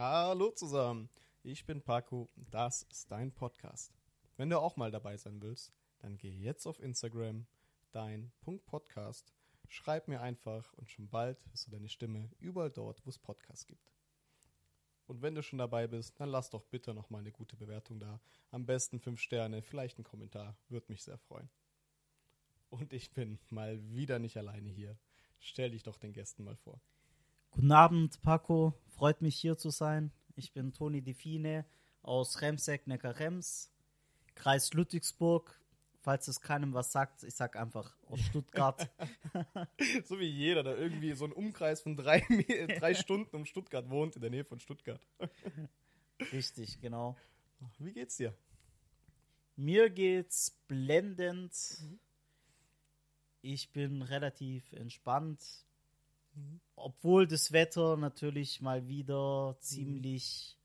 Hallo zusammen, ich bin Paco das ist dein Podcast. Wenn du auch mal dabei sein willst, dann geh jetzt auf Instagram, dein Podcast, schreib mir einfach und schon bald hörst du deine Stimme überall dort, wo es Podcasts gibt. Und wenn du schon dabei bist, dann lass doch bitte noch mal eine gute Bewertung da. Am besten fünf Sterne, vielleicht ein Kommentar, würde mich sehr freuen. Und ich bin mal wieder nicht alleine hier. Stell dich doch den Gästen mal vor. Guten Abend, Paco. Freut mich hier zu sein. Ich bin Toni Define aus Remseck, Neckar-Rems, Kreis Ludwigsburg. Falls es keinem was sagt, ich sag einfach aus Stuttgart. so wie jeder, der irgendwie so einen Umkreis von drei, drei Stunden um Stuttgart wohnt, in der Nähe von Stuttgart. Richtig, genau. Wie geht's dir? Mir geht's blendend. Ich bin relativ entspannt. Mhm. Obwohl das Wetter natürlich mal wieder ziemlich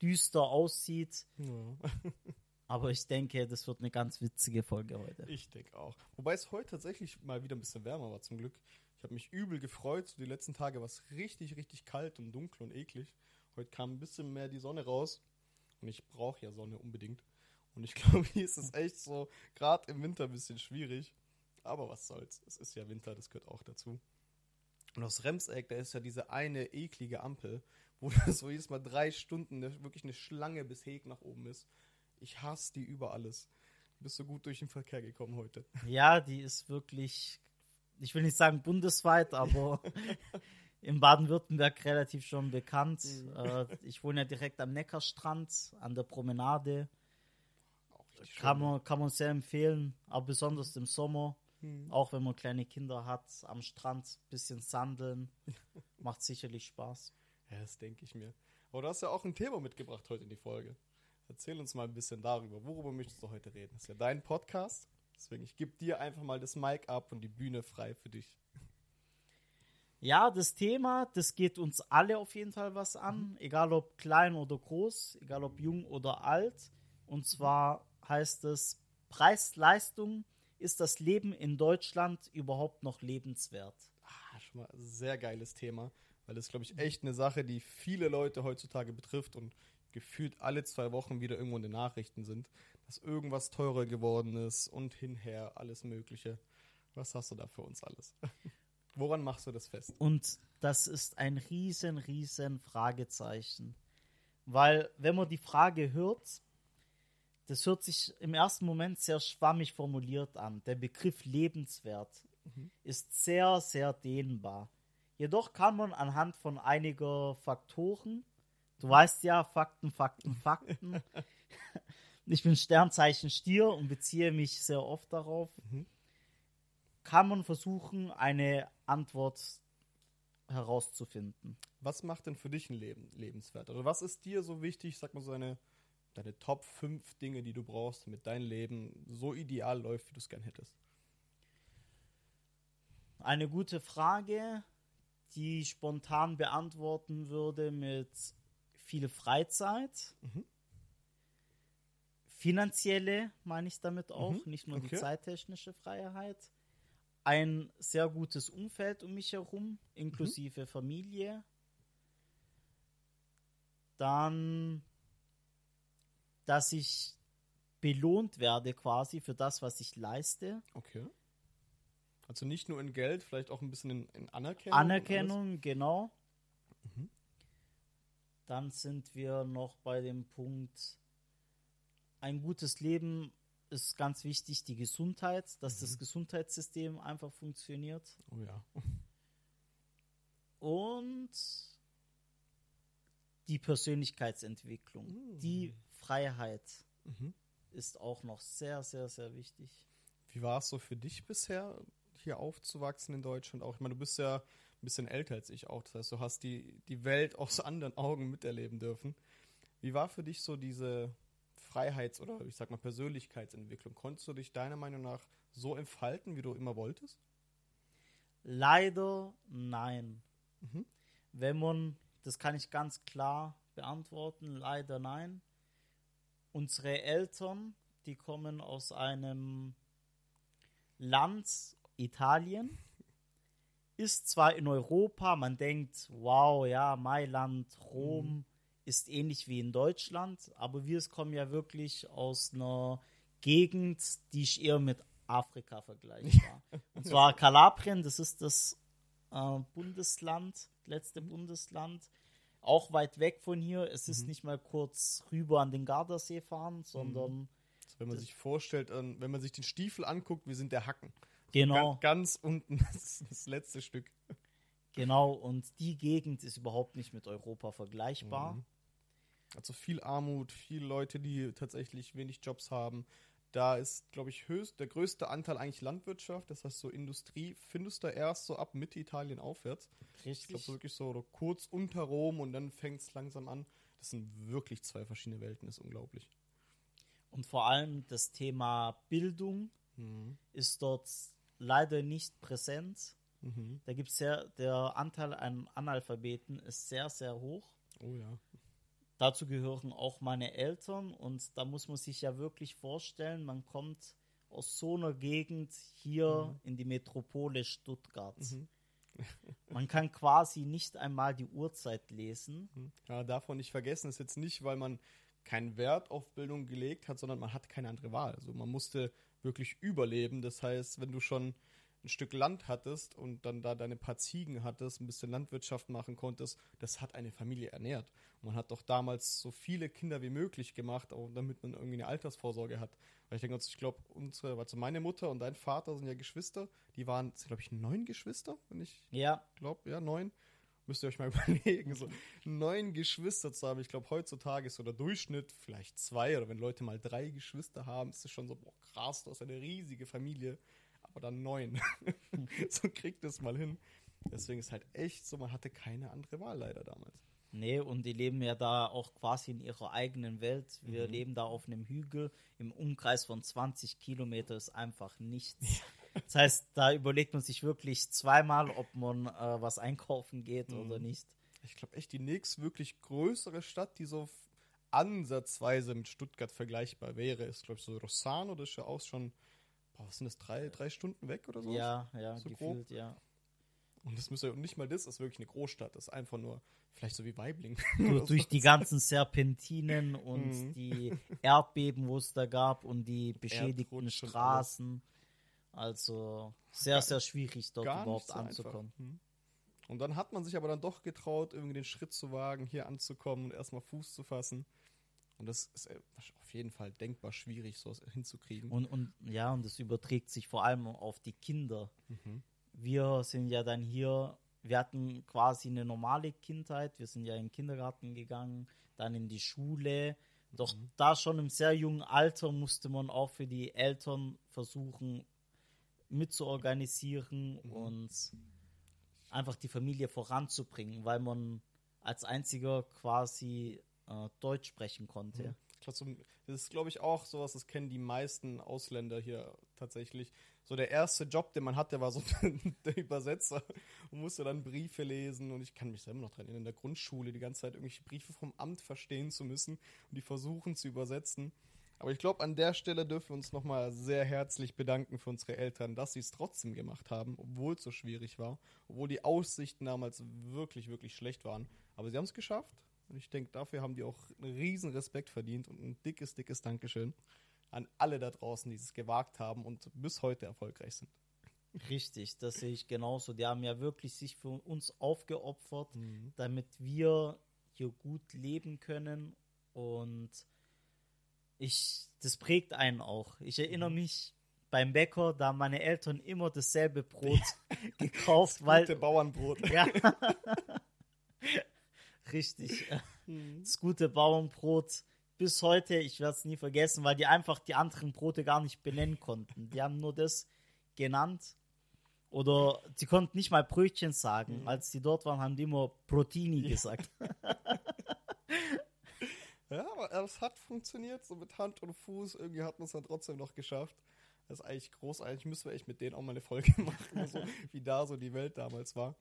düster aussieht. Ja. Aber ich denke, das wird eine ganz witzige Folge heute. Ich denke auch. Wobei es heute tatsächlich mal wieder ein bisschen wärmer war, zum Glück. Ich habe mich übel gefreut. Die letzten Tage war es richtig, richtig kalt und dunkel und eklig. Heute kam ein bisschen mehr die Sonne raus. Und ich brauche ja Sonne unbedingt. Und ich glaube, hier ist es echt so, gerade im Winter ein bisschen schwierig. Aber was soll's. Es ist ja Winter, das gehört auch dazu. Und aus Remseck, da ist ja diese eine eklige Ampel, wo so jedes Mal drei Stunden eine, wirklich eine Schlange bis Heg nach oben ist. Ich hasse die über alles. Du bist so gut durch den Verkehr gekommen heute. Ja, die ist wirklich, ich will nicht sagen bundesweit, aber in Baden-Württemberg relativ schon bekannt. Mhm. Äh, ich wohne ja direkt am Neckarstrand, an der Promenade. Kann man, kann man sehr empfehlen, aber besonders im Sommer Mhm. Auch wenn man kleine Kinder hat, am Strand ein bisschen sandeln. Macht sicherlich Spaß. Ja, das denke ich mir. Aber du hast ja auch ein Thema mitgebracht heute in die Folge. Erzähl uns mal ein bisschen darüber. Worüber möchtest du heute reden? Das ist ja dein Podcast. Deswegen, ich gebe dir einfach mal das Mic ab und die Bühne frei für dich. Ja, das Thema, das geht uns alle auf jeden Fall was an. Mhm. Egal ob klein oder groß, egal ob jung oder alt. Und zwar heißt es Preis-Leistung ist das Leben in Deutschland überhaupt noch lebenswert? Ah, schon mal ein sehr geiles Thema, weil das, glaube ich, echt eine Sache, die viele Leute heutzutage betrifft und gefühlt alle zwei Wochen wieder irgendwo in den Nachrichten sind, dass irgendwas teurer geworden ist und hinher alles Mögliche. Was hast du da für uns alles? Woran machst du das fest? Und das ist ein riesen, riesen Fragezeichen. Weil, wenn man die Frage hört, das hört sich im ersten Moment sehr schwammig formuliert an. Der Begriff lebenswert mhm. ist sehr, sehr dehnbar. Jedoch kann man anhand von einiger Faktoren, du weißt ja, Fakten, Fakten, Fakten. ich bin Sternzeichen Stier und beziehe mich sehr oft darauf. Mhm. Kann man versuchen, eine Antwort herauszufinden. Was macht denn für dich ein Leben lebenswert? Oder was ist dir so wichtig, sag mal so eine deine Top 5 Dinge, die du brauchst, damit dein Leben so ideal läuft, wie du es gern hättest? Eine gute Frage, die ich spontan beantworten würde mit viel Freizeit. Mhm. Finanzielle meine ich damit auch, mhm. nicht nur okay. die zeittechnische Freiheit. Ein sehr gutes Umfeld um mich herum, inklusive mhm. Familie. Dann dass ich belohnt werde quasi für das, was ich leiste. Okay. Also nicht nur in Geld, vielleicht auch ein bisschen in, in Anerkennung. Anerkennung, genau. Mhm. Dann sind wir noch bei dem Punkt, ein gutes Leben ist ganz wichtig, die Gesundheit, dass mhm. das Gesundheitssystem einfach funktioniert. Oh ja. Und die Persönlichkeitsentwicklung, mhm. die Freiheit mhm. ist auch noch sehr, sehr, sehr wichtig. Wie war es so für dich bisher, hier aufzuwachsen in Deutschland? Auch, ich meine, du bist ja ein bisschen älter als ich auch. Das heißt, du hast die, die Welt aus anderen Augen miterleben dürfen. Wie war für dich so diese Freiheits- oder ich sag mal Persönlichkeitsentwicklung? Konntest du dich deiner Meinung nach so entfalten, wie du immer wolltest? Leider nein. Mhm. Wenn man, das kann ich ganz klar beantworten, leider nein unsere Eltern, die kommen aus einem Land, Italien, ist zwar in Europa, man denkt, wow, ja, Mailand, Rom, mhm. ist ähnlich wie in Deutschland, aber wir kommen ja wirklich aus einer Gegend, die ich eher mit Afrika vergleichbar. Und zwar Kalabrien, das ist das äh, Bundesland, letzte Bundesland, auch weit weg von hier. Es ist nicht mal kurz rüber an den Gardasee fahren, sondern Also wenn man sich vorstellt, ähm, wenn man sich den Stiefel anguckt, wir sind der Hacken. genau, Ganz, ganz unten, das ist das letzte Stück. genau. Und die Gegend ist überhaupt nicht mit Europa vergleichbar. Mhm. Also viel Armut, viele Leute, die tatsächlich wenig Jobs haben. Da ist, glaube ich, höchst, der größte Anteil eigentlich Landwirtschaft. Das heißt, so Industrie findest du erst so ab Mitte Italien aufwärts. Ich glaube, Richtig. so wirklich so oder kurz unter Rom und dann fängt es langsam an. Das sind wirklich zwei verschiedene Welten, das ist unglaublich. Und vor allem das Thema Bildung Mhm. ist dort leider nicht präsent. Mhm. Da gibt es sehr, der Anteil an Analphabeten ist sehr, sehr hoch. Oh ja. Dazu gehören auch meine Eltern und da muss man sich ja wirklich vorstellen, man kommt aus so einer Gegend hier in die Metropole Stuttgart. Mhm. Man kann quasi nicht einmal die Uhrzeit lesen. Ja, darf man nicht vergessen, ist jetzt nicht, weil man keinen Wert auf Bildung gelegt hat, sondern man hat keine andere Wahl. Also man musste wirklich überleben. Das heißt, wenn du schon ein Stück Land hattest und dann da deine paar Ziegen hattest, ein bisschen Landwirtschaft machen konntest, das hat eine Familie ernährt. Und man hat doch damals so viele Kinder wie möglich gemacht, auch damit man irgendwie eine Altersvorsorge hat. Weil ich denke, ich glaube, unsere, also meine Mutter und dein Vater sind ja Geschwister. Die waren, glaube ich, neun Geschwister, wenn ich Ja, glaube, ja, neun. Müsst ihr euch mal überlegen, so neun Geschwister zu haben. Ich glaube, heutzutage ist so der Durchschnitt vielleicht zwei oder wenn Leute mal drei Geschwister haben, ist es schon so, boah, krass, du hast eine riesige Familie, dann neun. so kriegt es mal hin. Deswegen ist halt echt so, man hatte keine andere Wahl leider damals. nee, und die leben ja da auch quasi in ihrer eigenen Welt. Wir Mhm. leben da auf einem Hügel. Im Umkreis von 20 Kilometer ist einfach nichts. Das heißt, da überlegt man sich wirklich zweimal, ob man äh, was einkaufen geht Mhm. oder nicht. Ich glaube echt, die nächst wirklich größere Stadt, die so ansatzweise mit Stuttgart vergleichbar wäre, ist, glaube ich, so Rossano. Das ist ja auch schon, boah, was sind das, drei, drei Stunden weg oder so? Ja, ja, So grob? gefühlt, ja. Und das müsste und nicht mal das ist wirklich eine Großstadt. Das ist einfach nur, vielleicht so wie Weibling. Durch die ganzen Serpentinen und Mhm. die Erdbeben, wo es da gab und die beschädigten Erdrutsch Straßen. Also sehr, sehr schwierig, dort Gar überhaupt so anzukommen. Einfach. Hm. Und dann hat man sich aber dann doch getraut, irgendwie den Schritt zu wagen, hier anzukommen und erstmal Fuß zu fassen. Und das ist äh, auf jeden Fall denkbar schwierig, sowas hinzukriegen. Und, und ja, und das überträgt sich vor allem auf die Kinder. Mhm. Wir sind ja dann hier, wir hatten quasi eine normale Kindheit, wir sind ja in den Kindergarten gegangen, dann in die Schule. Doch Mhm. da schon im sehr jungen Alter musste man auch für die Eltern versuchen mitzuorganisieren Mhm. und einfach die Familie voranzubringen, weil man als einziger quasi äh, Deutsch sprechen konnte. So- Das ist, glaube ich, auch sowas, das kennen die meisten Ausländer hier tatsächlich. So der erste Job, den man hatte, war so der Übersetzer und musste dann Briefe lesen. Und ich kann mich selber noch dran erinnern, in der Grundschule die ganze Zeit irgendwelche Briefe vom Amt verstehen zu müssen und die versuchen zu übersetzen. Aber ich glaube, an der Stelle dürfen wir uns nochmal sehr herzlich bedanken für unsere Eltern, dass sie es trotzdem gemacht haben, obwohl es so schwierig war, obwohl die Aussichten damals wirklich, wirklich schlecht waren. Aber sie haben es geschafft. Und ich denke, dafür haben die auch einen riesen Respekt verdient und ein dickes, dickes Dankeschön an alle da draußen, die es gewagt haben und bis heute erfolgreich sind. Richtig, das sehe ich genauso. Die haben ja wirklich sich für uns aufgeopfert, damit wir hier gut leben können. Und ich, das prägt einen auch. Ich erinnere mich beim Bäcker, da haben meine Eltern immer dasselbe Brot gekauft, Gute weil. Bauernbrot. Ja. Richtig. Das gute Bauernbrot bis heute, ich werde es nie vergessen, weil die einfach die anderen Brote gar nicht benennen konnten. Die haben nur das genannt. Oder die konnten nicht mal Brötchen sagen. Als die dort waren, haben die immer Protini gesagt. Ja, aber es hat funktioniert, so mit Hand und Fuß. Irgendwie hat man es dann trotzdem noch geschafft. Das ist eigentlich großartig. Müssen wir echt mit denen auch mal eine Folge machen, so, wie da so die Welt damals war.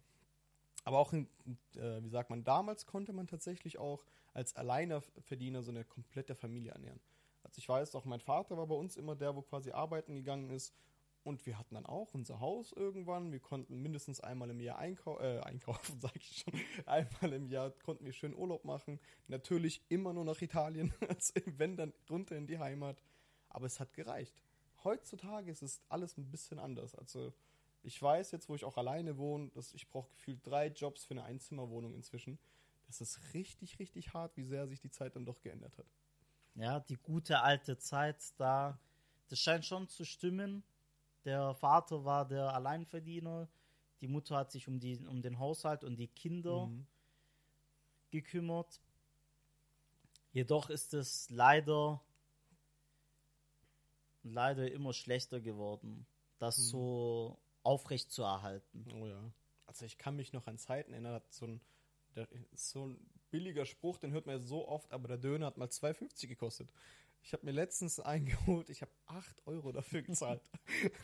Aber auch, in, äh, wie sagt man, damals konnte man tatsächlich auch als Alleinerverdiener so eine komplette Familie ernähren. Also ich weiß auch, mein Vater war bei uns immer der, wo quasi arbeiten gegangen ist Und wir hatten dann auch unser Haus irgendwann. Wir konnten mindestens einmal im Jahr einkau äh, einkaufen, sage ich schon. Einmal im Jahr konnten wir schön Urlaub machen. Natürlich immer nur nach Italien, wenn dann runter in die Heimat. Aber es hat gereicht. Heutzutage ist es alles ein bisschen anders. Also ich weiß jetzt, wo ich auch alleine wohne, dass ich brauche gefühlt drei Jobs für eine Einzimmerwohnung inzwischen. Das ist richtig, richtig hart, wie sehr sich die Zeit dann doch geändert hat. Ja, die gute alte Zeit da, das scheint schon zu stimmen der Vater war der Alleinverdiener. Die Mutter hat sich um, die, um den Haushalt und die Kinder mhm. gekümmert. Jedoch ist es leider, leider immer schlechter geworden, das mhm. so aufrecht zu erhalten. Oh ja. Also ich kann mich noch an Zeiten erinnern, so ein, so ein billiger Spruch, den hört man ja so oft, aber der Döner hat mal 2,50 gekostet. Ich habe mir letztens eingeholt, ich habe 8 Euro dafür gezahlt.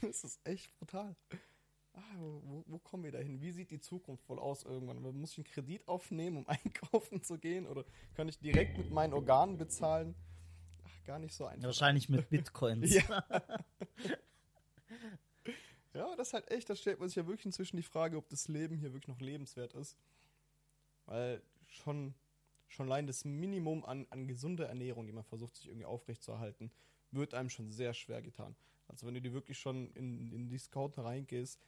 das ist echt brutal. Ah, wo, wo, kommen wir dahin? Wie sieht die Zukunft wohl aus irgendwann? Muss ich einen Kredit aufnehmen, um einkaufen zu gehen? Oder kann ich direkt mit meinen Organen bezahlen? Ach, gar nicht so einfach. Wahrscheinlich mit Bitcoins. ja. Ja, das ist halt echt, da stellt man sich ja wirklich inzwischen die Frage, ob das Leben hier wirklich noch lebenswert ist. Weil schon schon allein das Minimum an, an gesunder Ernährung, die man versucht, sich irgendwie aufrechtzuerhalten, wird einem schon sehr schwer getan. Also wenn du dir wirklich schon in, in die Discounter reingehst,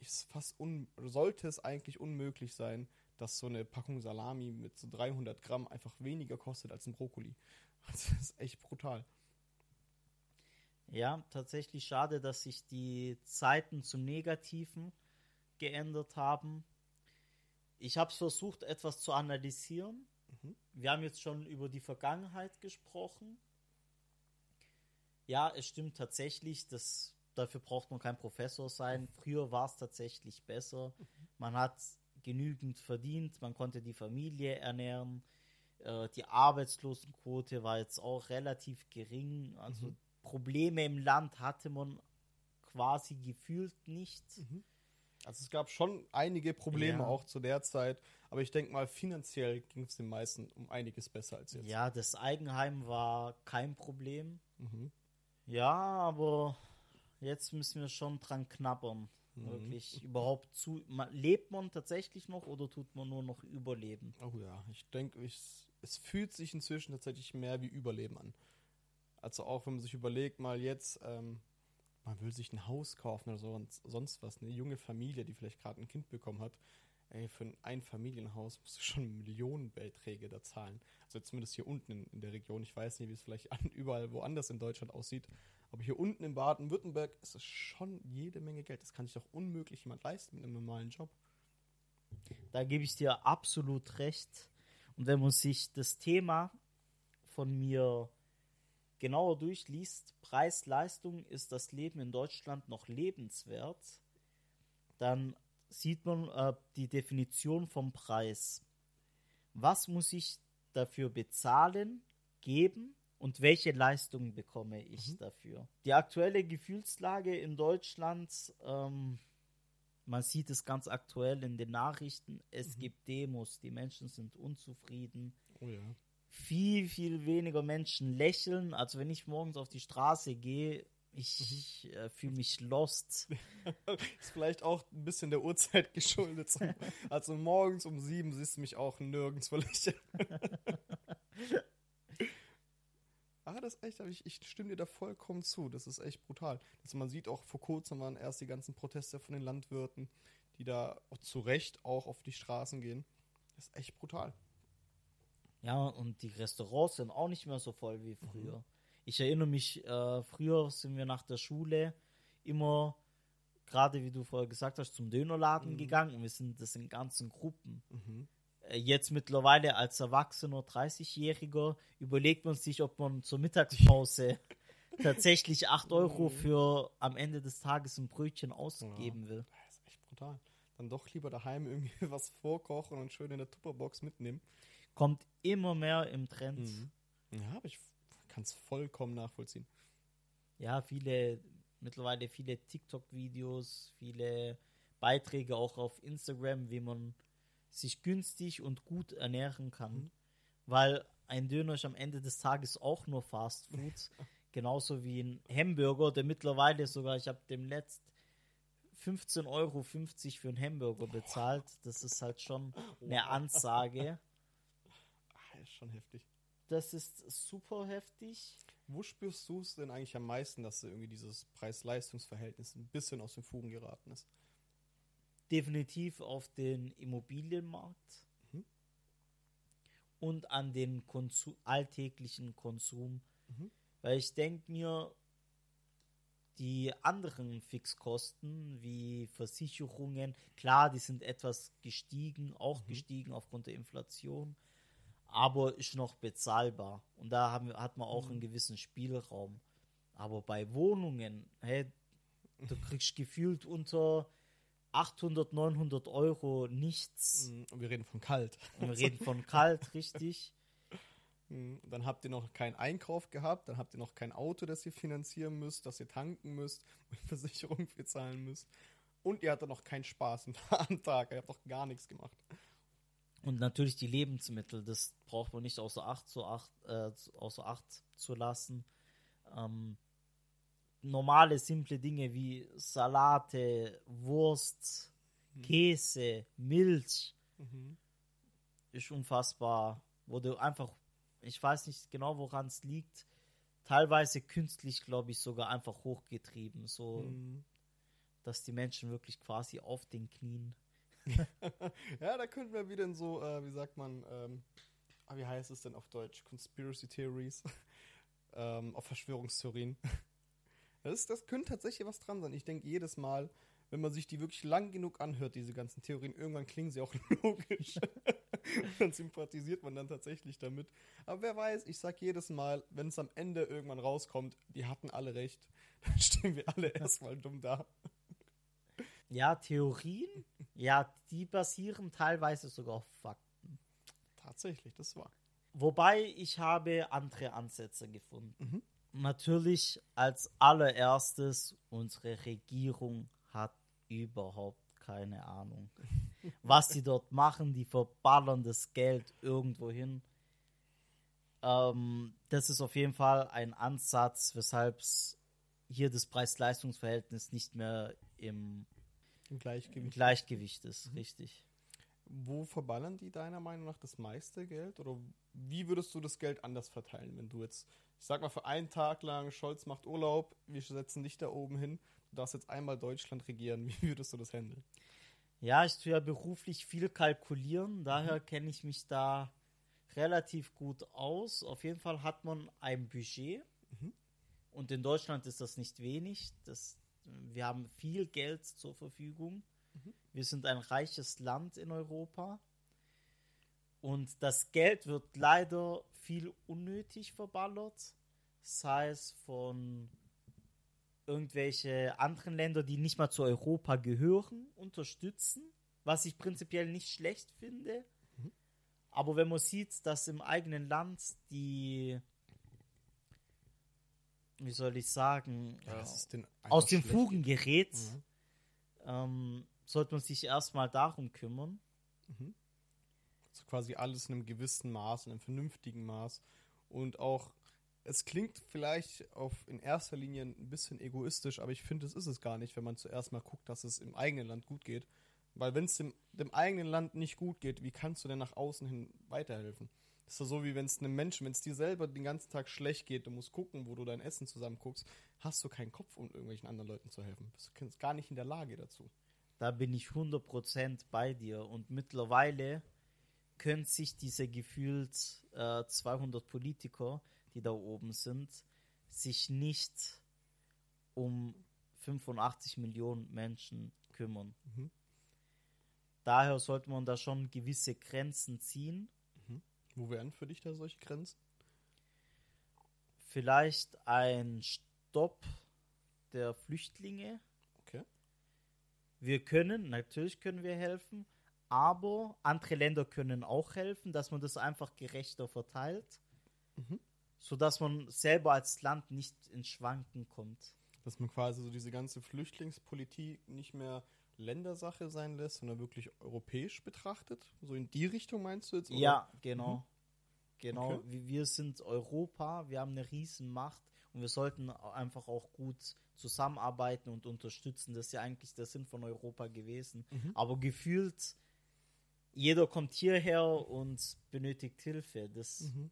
ist fast un, sollte es eigentlich unmöglich sein, dass so eine Packung Salami mit so 300 Gramm einfach weniger kostet als ein Brokkoli. Also das ist echt brutal. Ja, tatsächlich schade, dass sich die Zeiten zum Negativen geändert haben. Ich habe versucht, etwas zu analysieren Mhm. Wir haben jetzt schon über die Vergangenheit gesprochen. Ja, es stimmt tatsächlich, dass dafür braucht man kein Professor sein. Früher war es tatsächlich besser. Mhm. Man hat genügend verdient, man konnte die Familie ernähren. Äh, die Arbeitslosenquote war jetzt auch relativ gering. Also mhm. Probleme im Land hatte man quasi gefühlt nicht. Mhm. Also es gab schon einige Probleme ja. auch zu der Zeit, aber ich denke mal, finanziell ging es den meisten um einiges besser als jetzt. Ja, das Eigenheim war kein Problem. Mhm. Ja, aber jetzt müssen wir schon dran knabbern. Mhm. Wirklich überhaupt zu. lebt man tatsächlich noch oder tut man nur noch Überleben? Oh ja, ich denke, es fühlt sich inzwischen tatsächlich mehr wie Überleben an. Also auch wenn man sich überlegt, mal jetzt, ähm, man will sich ein Haus kaufen oder so, sonst was, eine junge Familie, die vielleicht gerade ein Kind bekommen hat, ey, für ein Einfamilienhaus musst du schon Millionenbeträge da zahlen. Also zumindest hier unten in, in der Region. Ich weiß nicht, wie es vielleicht an, überall woanders in Deutschland aussieht. Aber hier unten in Baden-Württemberg ist es schon jede Menge Geld. Das kann sich doch unmöglich jemand leisten mit einem normalen Job. Da gebe ich dir absolut recht. Und wenn man sich das Thema von mir genauer durchliest, Preis-Leistung ist das Leben in Deutschland noch lebenswert, dann sieht man äh, die Definition vom Preis. Was muss ich dafür bezahlen, geben und welche Leistungen bekomme ich mhm. dafür? Die aktuelle Gefühlslage in Deutschland, ähm, man sieht es ganz aktuell in den Nachrichten, es mhm. gibt Demos, die Menschen sind unzufrieden. Oh ja viel, viel weniger Menschen lächeln. Also wenn ich morgens auf die Straße gehe, ich mhm. äh, fühle mich lost. ist vielleicht auch ein bisschen der Uhrzeit geschuldet. Also morgens um sieben siehst du mich auch nirgends lächeln. Ah, das ist echt, ich, ich stimme dir da vollkommen zu. Das ist echt brutal. Also man sieht auch, vor kurzem waren erst die ganzen Proteste von den Landwirten, die da zu Recht auch auf die Straßen gehen. Das ist echt brutal. Ja, und die Restaurants sind auch nicht mehr so voll wie früher. Mhm. Ich erinnere mich, äh, früher sind wir nach der Schule immer, gerade wie du vorher gesagt hast, zum Dönerladen mhm. gegangen und wir sind das in ganzen Gruppen. Mhm. Äh, jetzt mittlerweile als Erwachsener, 30-Jähriger, überlegt man sich, ob man zur Mittagspause tatsächlich 8 Euro mhm. für am Ende des Tages ein Brötchen ausgeben ja, will. Das ist echt brutal. Dann doch lieber daheim irgendwie was vorkochen und schön in der Tupperbox mitnehmen kommt immer mehr im Trend. Mhm. Ja, aber ich kann es vollkommen nachvollziehen. Ja, viele, mittlerweile viele TikTok-Videos, viele Beiträge auch auf Instagram, wie man sich günstig und gut ernähren kann. Mhm. Weil ein Döner ist am Ende des Tages auch nur Fast Food. Genauso wie ein Hamburger, der mittlerweile sogar, ich habe dem letzt 15,50 Euro für einen Hamburger bezahlt. Das ist halt schon eine Ansage. Schon heftig. Das ist super heftig. Wo spürst du es denn eigentlich am meisten, dass irgendwie dieses Preis-Leistungs-Verhältnis ein bisschen aus den Fugen geraten ist? Definitiv auf den Immobilienmarkt Mhm. und an den Konsu alltäglichen Konsum. Mhm. Weil ich denke mir, die anderen Fixkosten wie Versicherungen, klar, die sind etwas gestiegen, auch Mhm. gestiegen aufgrund der Inflation, aber ist noch bezahlbar. Und da haben, hat man auch Mhm. einen gewissen Spielraum. Aber bei Wohnungen, hey, du kriegst gefühlt unter 800, 900 Euro nichts. Mhm, Und wir reden von kalt. Und wir reden von kalt, richtig. Mhm, Dann habt ihr noch keinen Einkauf gehabt, dann habt ihr noch kein Auto, das ihr finanzieren müsst, das ihr tanken müsst, wo ihr Versicherung für zahlen müsst. Und ihr hattet noch keinen Spaß am Tag, ihr habt noch gar nichts gemacht. Und natürlich die Lebensmittel, das braucht man nicht außer Acht zu, acht, äh, außer Acht zu lassen. Ähm, normale, simple Dinge wie Salate, Wurst, Käse, Milch Mhm. ist unfassbar. Wurde einfach, ich weiß nicht genau, woran es liegt, teilweise künstlich, glaube ich, sogar einfach hochgetrieben, so Mhm. dass die Menschen wirklich quasi auf den Knien. Ja, da könnten wir wieder in so, äh, wie sagt man, ähm, ah, wie heißt es denn auf Deutsch? Conspiracy Theories. ähm, auf Verschwörungstheorien. Das, das könnte tatsächlich was dran sein. Ich denke jedes Mal, wenn man sich die wirklich lang genug anhört, diese ganzen Theorien, irgendwann klingen sie auch logisch. dann sympathisiert man dann tatsächlich damit. Aber wer weiß, ich sag jedes Mal, wenn es am Ende irgendwann rauskommt, die hatten alle recht, dann stehen wir alle erstmal dumm da. Ja, Theorien, ja, die basieren teilweise sogar auf Fakten. Tatsächlich, das war. Wobei ich habe andere Ansätze gefunden. Mhm. Natürlich als allererstes, unsere Regierung hat überhaupt keine Ahnung. Was die dort machen, die verballern das Geld irgendwo hin. Ähm, das ist auf jeden Fall ein Ansatz, weshalb hier das Preis-Leistungs-Verhältnis nicht mehr im Im Gleichgewicht. Gleichgewicht ist, richtig. Wo verballern die deiner Meinung nach das meiste Geld? Oder wie würdest du das Geld anders verteilen, wenn du jetzt, ich sag mal, für einen Tag lang Scholz macht Urlaub, wir setzen dich da oben hin, du darfst jetzt einmal Deutschland regieren, wie würdest du das handeln? Ja, ich tue ja beruflich viel kalkulieren, daher kenne ich mich da relativ gut aus. Auf jeden Fall hat man ein Budget Mhm. und in Deutschland ist das nicht wenig. Das, wir haben viel Geld zur Verfügung. Mhm. Wir sind ein reiches Land in Europa und das Geld wird leider viel unnötig verballert, sei es von irgendwelche anderen Länder, die nicht mal zu Europa gehören, unterstützen, was ich prinzipiell nicht schlecht finde. Mhm. Aber wenn man sieht, dass im eigenen Land die, wie soll ich sagen, Ja, äh, aus den schlecht. Fugen gerät, Mhm. ähm, sollte man sich erstmal darum kümmern. Also quasi alles in einem gewissen Maß, in einem vernünftigen Maß. Und auch, es klingt vielleicht auf in erster Linie ein bisschen egoistisch, aber ich finde, es ist es gar nicht, wenn man zuerst mal guckt, dass es im eigenen Land gut geht. Weil wenn es dem, dem eigenen Land nicht gut geht, wie kannst du denn nach außen hin weiterhelfen? Das ist doch so, wie wenn es einem Menschen, wenn es dir selber den ganzen Tag schlecht geht, du musst gucken, wo du dein Essen zusammen guckst, hast du keinen Kopf, um irgendwelchen anderen Leuten zu helfen. Du bist gar nicht in der Lage dazu. Da bin ich 100% bei dir. Und mittlerweile können sich diese gefühlt äh, 200 Politiker, die da oben sind, sich nicht um 85 Millionen Menschen kümmern. Mhm. Daher sollte man da schon gewisse Grenzen ziehen. Wo wären für dich da solche Grenzen? Vielleicht ein Stopp der Flüchtlinge. Okay. Wir können, natürlich können wir helfen, aber andere Länder können auch helfen, dass man das einfach gerechter verteilt, Mhm. sodass man selber als Land nicht ins Schwanken kommt. Dass man quasi so diese ganze Flüchtlingspolitik nicht mehr Ländersache sein lässt, sondern wirklich europäisch betrachtet? So in die Richtung meinst du jetzt? oder? Ja, genau. Genau, Okay. wir, wir sind Europa, wir haben eine Riesenmacht und wir sollten einfach auch gut zusammenarbeiten und unterstützen. Das ist ja eigentlich der Sinn von Europa gewesen. Mhm. Aber gefühlt, jeder kommt hierher und benötigt Hilfe. Das Mhm.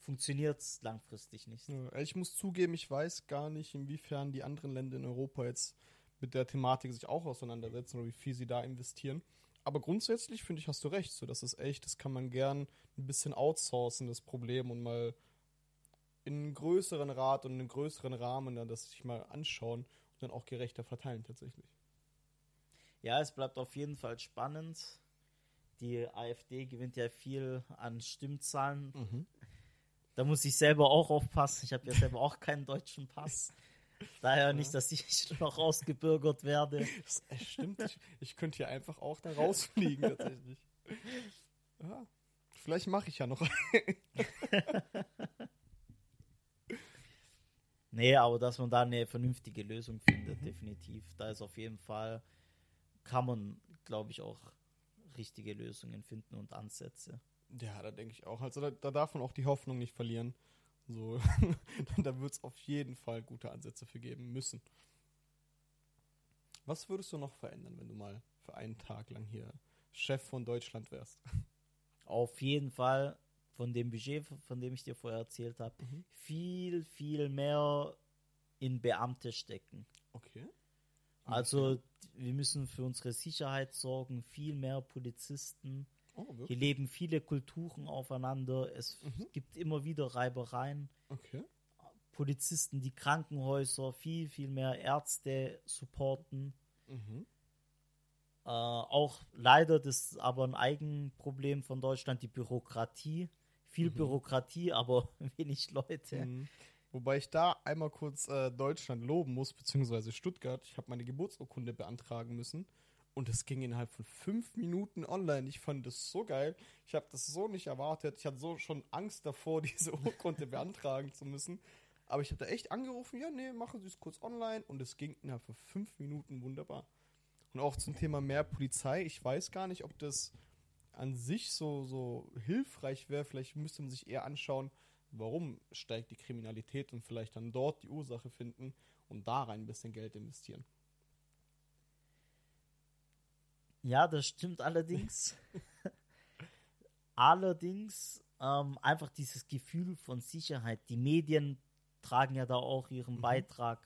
funktioniert langfristig nicht. Ja, ich muss zugeben, ich weiß gar nicht, inwiefern die anderen Länder in Europa jetzt mit der Thematik sich auch auseinandersetzen oder wie viel sie da investieren. Aber grundsätzlich finde ich, hast du recht. So, das ist echt, das kann man gern ein bisschen outsourcen, das Problem, und mal in einen größeren Rat und in einen größeren Rahmen dann das sich mal anschauen und dann auch gerechter verteilen tatsächlich. Ja, es bleibt auf jeden Fall spannend. Die AfD gewinnt ja viel an Stimmzahlen. Mhm. Da muss ich selber auch aufpassen. Ich habe ja selber auch keinen deutschen Pass. Daher nicht, dass ich noch ausgebürgert werde. Das äh, stimmt. Ich, ich könnte hier einfach auch da rausfliegen tatsächlich. Ja, vielleicht mache ich ja noch. Nee, aber dass man da eine vernünftige Lösung findet, definitiv. Da ist auf jeden Fall, kann man, glaube ich, auch richtige Lösungen finden und Ansätze. Ja, da denke ich auch. Also da, da darf man auch die Hoffnung nicht verlieren. So, da wird es auf jeden Fall gute Ansätze für geben müssen. Was würdest du noch verändern, wenn du mal für einen Tag lang hier Chef von Deutschland wärst? Auf jeden Fall von dem Budget, von dem ich dir vorher erzählt habe, Mhm. viel, viel mehr in Beamte stecken. Okay. Also wir müssen für unsere Sicherheit sorgen, viel mehr Polizisten. Oh, Hier leben viele Kulturen aufeinander. Es Mhm. gibt immer wieder Reibereien. Okay. Polizisten, die Krankenhäuser, viel, viel mehr Ärzte supporten. Mhm. Äh, auch leider, das ist aber ein Eigenproblem von Deutschland, die Bürokratie. Viel Mhm. Bürokratie, aber wenig Leute. Mhm. Wobei ich da einmal kurz äh, Deutschland loben muss, beziehungsweise Stuttgart. Ich habe meine Geburtsurkunde beantragen müssen und es ging innerhalb von fünf Minuten online. Ich fand das so geil. Ich habe das so nicht erwartet. Ich hatte so schon Angst davor, diese Urkunde beantragen zu müssen. Aber ich habe da echt angerufen, ja, nee, machen Sie es kurz online und es ging innerhalb von fünf Minuten wunderbar. Und auch zum Thema mehr Polizei. Ich weiß gar nicht, ob das an sich so, so hilfreich wäre. Vielleicht müsste man sich eher anschauen, warum steigt die Kriminalität und vielleicht dann dort die Ursache finden und da rein ein bisschen Geld investieren. Ja, das stimmt allerdings. allerdings ähm, einfach dieses Gefühl von Sicherheit. Die Medien tragen ja da auch ihren Mhm. Beitrag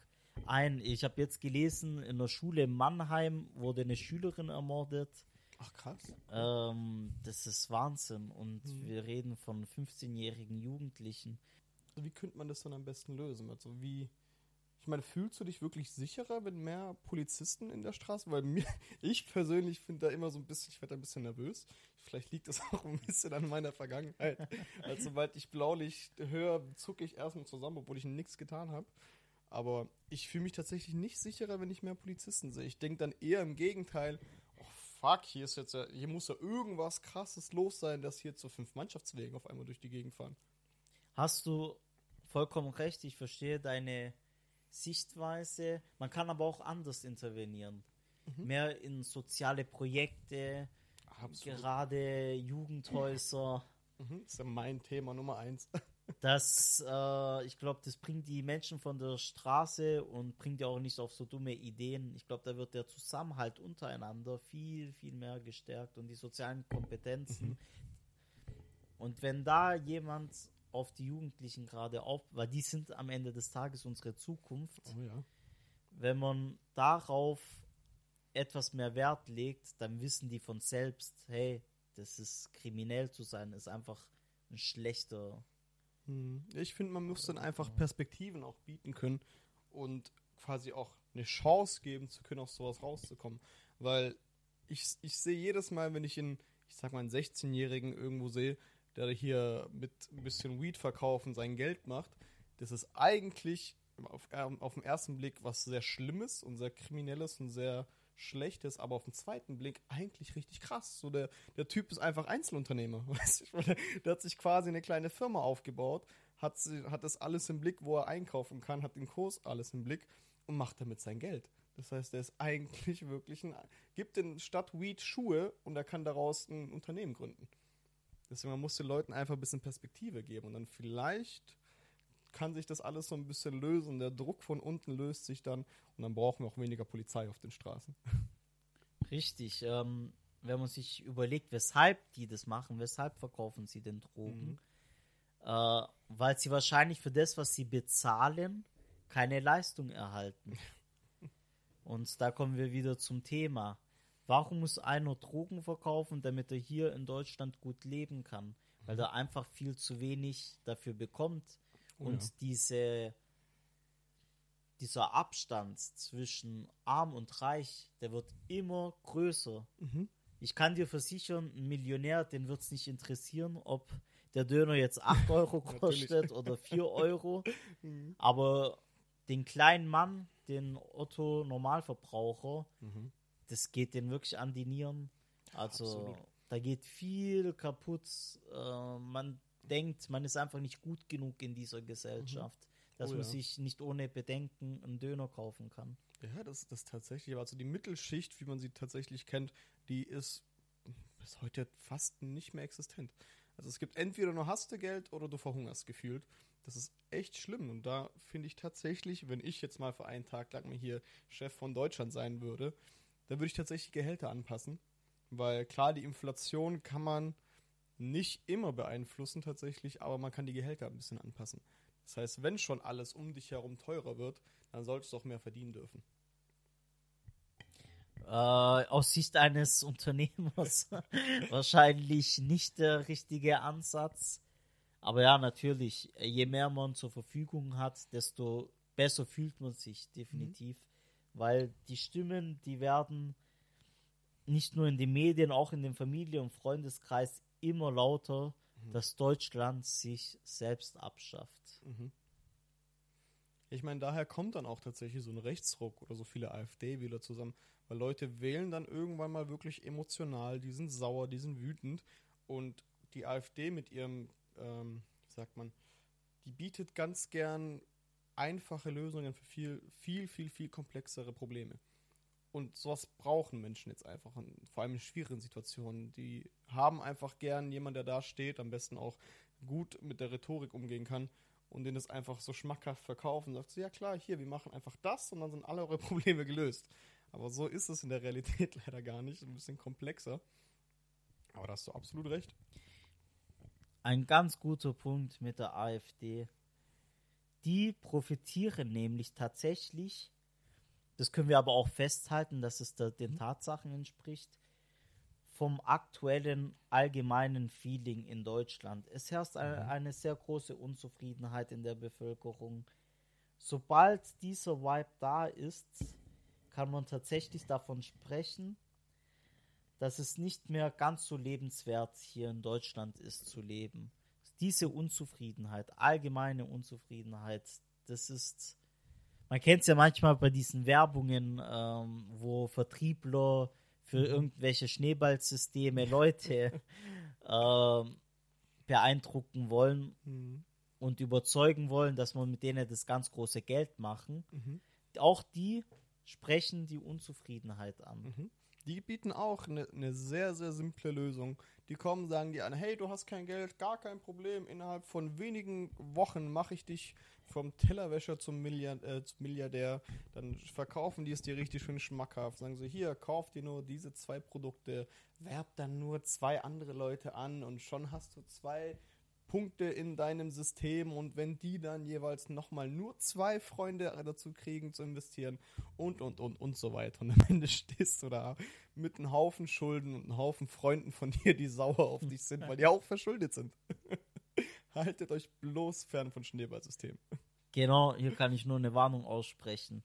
ein. Ich habe jetzt gelesen, in der Schule in Mannheim wurde eine Schülerin ermordet. Ach krass. Ähm, das ist Wahnsinn. Und Mhm. wir reden von 15-jährigen Jugendlichen. Wie könnte man das dann am besten lösen? Also wie, ich meine, fühlst du dich wirklich sicherer, wenn mehr Polizisten in der Straße? Weil mir, ich persönlich finde da immer so ein bisschen, ich werde da ein bisschen nervös. Vielleicht liegt das auch ein bisschen an meiner Vergangenheit. Also sobald ich Blaulicht höre, zucke ich erstmal zusammen, obwohl ich nichts getan habe. Aber ich fühle mich tatsächlich nicht sicherer, wenn ich mehr Polizisten sehe. Ich denke dann eher im Gegenteil, oh fuck, hier ist jetzt ja, hier muss ja irgendwas krasses los sein, dass hier zu fünf Mannschaftswegen auf einmal durch die Gegend fahren. Hast du vollkommen recht, ich verstehe deine Sichtweise. Man kann aber auch anders intervenieren. Mhm. Mehr in soziale Projekte, Absolut. gerade Jugendhäuser. Mhm, das ist ja mein Thema Nummer eins. Das, äh, ich glaube, das bringt die Menschen von der Straße und bringt ja auch nicht auf so dumme Ideen. Ich glaube, da wird der Zusammenhalt untereinander viel, viel mehr gestärkt und die sozialen Kompetenzen. Und wenn da jemand auf die Jugendlichen gerade auf, weil die sind am Ende des Tages unsere Zukunft, Oh ja. wenn man darauf etwas mehr Wert legt, dann wissen die von selbst, hey, das ist kriminell zu sein, ist einfach ein schlechter Hm, Ich finde, man muss dann einfach Perspektiven auch bieten können und quasi auch eine Chance geben zu können, aus sowas rauszukommen. Weil ich, ich sehe jedes Mal, wenn ich in, ich sag mal, einen 16-Jährigen irgendwo sehe, der hier mit ein bisschen Weed verkaufen sein Geld macht, das ist eigentlich auf, ähm, auf den ersten Blick was sehr Schlimmes und sehr Kriminelles und sehr Schlechtes, aber auf den zweiten Blick eigentlich richtig krass. So der, der Typ ist einfach Einzelunternehmer. Der hat sich quasi eine kleine Firma aufgebaut, hat, hat das alles im Blick, wo er einkaufen kann, hat den Kurs alles im Blick und macht damit sein Geld. Das heißt, der ist eigentlich wirklich ein, gibt den Stadt Weed Schuhe und er kann daraus ein Unternehmen gründen. Deswegen man muss den Leuten einfach ein bisschen Perspektive geben und dann vielleicht kann sich das alles so ein bisschen lösen. Der Druck von unten löst sich dann und dann brauchen wir auch weniger Polizei auf den Straßen. Richtig. Ähm, wenn man sich überlegt, weshalb die das machen, weshalb verkaufen sie den Drogen, mhm. äh, weil sie wahrscheinlich für das, was sie bezahlen, keine Leistung erhalten. Und da kommen wir wieder zum Thema. Warum muss einer Drogen verkaufen, damit er hier in Deutschland gut leben kann? Weil er einfach viel zu wenig dafür bekommt. Oh, und ja. diese, dieser Abstand zwischen arm und reich, der wird immer größer. Mhm. Ich kann dir versichern, ein Millionär, den wird es nicht interessieren, ob der Döner jetzt 8 Euro kostet oder 4 Euro. Mhm. Aber den kleinen Mann, den Otto Normalverbraucher, mhm. Das geht den wirklich an die Nieren. Also Absolut. da geht viel kaputt. Äh, man denkt, man ist einfach nicht gut genug in dieser Gesellschaft, mhm. dass oh, man ja. sich nicht ohne Bedenken einen Döner kaufen kann. Ja, das ist tatsächlich. Also die Mittelschicht, wie man sie tatsächlich kennt, die ist bis heute fast nicht mehr existent. Also es gibt entweder nur hast du Geld oder du verhungerst gefühlt. Das ist echt schlimm. Und da finde ich tatsächlich, wenn ich jetzt mal für einen Tag lang mal hier Chef von Deutschland sein würde, dann würde ich tatsächlich Gehälter anpassen. Weil klar, die Inflation kann man nicht immer beeinflussen tatsächlich, aber man kann die Gehälter ein bisschen anpassen. Das heißt, wenn schon alles um dich herum teurer wird, dann solltest du auch mehr verdienen dürfen. Äh, aus Sicht eines Unternehmers wahrscheinlich nicht der richtige Ansatz. Aber ja, natürlich, je mehr man zur Verfügung hat, desto besser fühlt man sich definitiv. Mhm. Weil die Stimmen, die werden nicht nur in den Medien, auch in dem Familie- und Freundeskreis immer lauter, mhm. dass Deutschland sich selbst abschafft. Mhm. Ich meine, daher kommt dann auch tatsächlich so ein Rechtsruck oder so viele AfD-Wähler zusammen, weil Leute wählen dann irgendwann mal wirklich emotional, die sind sauer, die sind wütend und die AfD mit ihrem, ähm, sagt man, die bietet ganz gern einfache Lösungen für viel, viel, viel, viel komplexere Probleme. Und sowas brauchen Menschen jetzt einfach, vor allem in schwierigen Situationen. Die haben einfach gern jemanden, der da steht, am besten auch gut mit der Rhetorik umgehen kann und denen das einfach so schmackhaft verkaufen. Und sagt so, ja klar, hier, wir machen einfach das und dann sind alle eure Probleme gelöst. Aber so ist es in der Realität leider gar nicht. Ein bisschen komplexer. Aber da hast du absolut recht. Ein ganz guter Punkt mit der AfD. Die profitieren nämlich tatsächlich das können wir aber auch festhalten, dass es da den mhm. Tatsachen entspricht. Vom aktuellen allgemeinen Feeling in Deutschland. Es herrscht eine, mhm. eine sehr große Unzufriedenheit in der Bevölkerung. Sobald dieser Vibe da ist, kann man tatsächlich davon sprechen, dass es nicht mehr ganz so lebenswert hier in Deutschland ist zu leben. Diese Unzufriedenheit, allgemeine Unzufriedenheit, das ist man kennt es ja manchmal bei diesen Werbungen, ähm, wo Vertriebler für mhm. irgendwelche Schneeballsysteme Leute ähm, beeindrucken wollen mhm. und überzeugen wollen, dass man mit denen das ganz große Geld machen. Mhm. Auch die sprechen die Unzufriedenheit an. Mhm. Die bieten auch eine ne sehr, sehr simple Lösung. Die kommen, sagen dir an, hey, du hast kein Geld, gar kein Problem. Innerhalb von wenigen Wochen mache ich dich vom Tellerwäscher zum, Milliard, äh, zum Milliardär, dann verkaufen die es dir richtig schön schmackhaft. Sagen sie, hier, kauf dir nur diese zwei Produkte, werb dann nur zwei andere Leute an und schon hast du zwei Punkte in deinem System und wenn die dann jeweils nochmal nur zwei Freunde dazu kriegen zu investieren und und und und so weiter. Und am Ende stehst du da mit einem Haufen Schulden und einem Haufen Freunden von dir, die sauer auf dich sind, weil die auch verschuldet sind. Haltet euch bloß fern von Schneeballsystemen. Genau, hier kann ich nur eine Warnung aussprechen.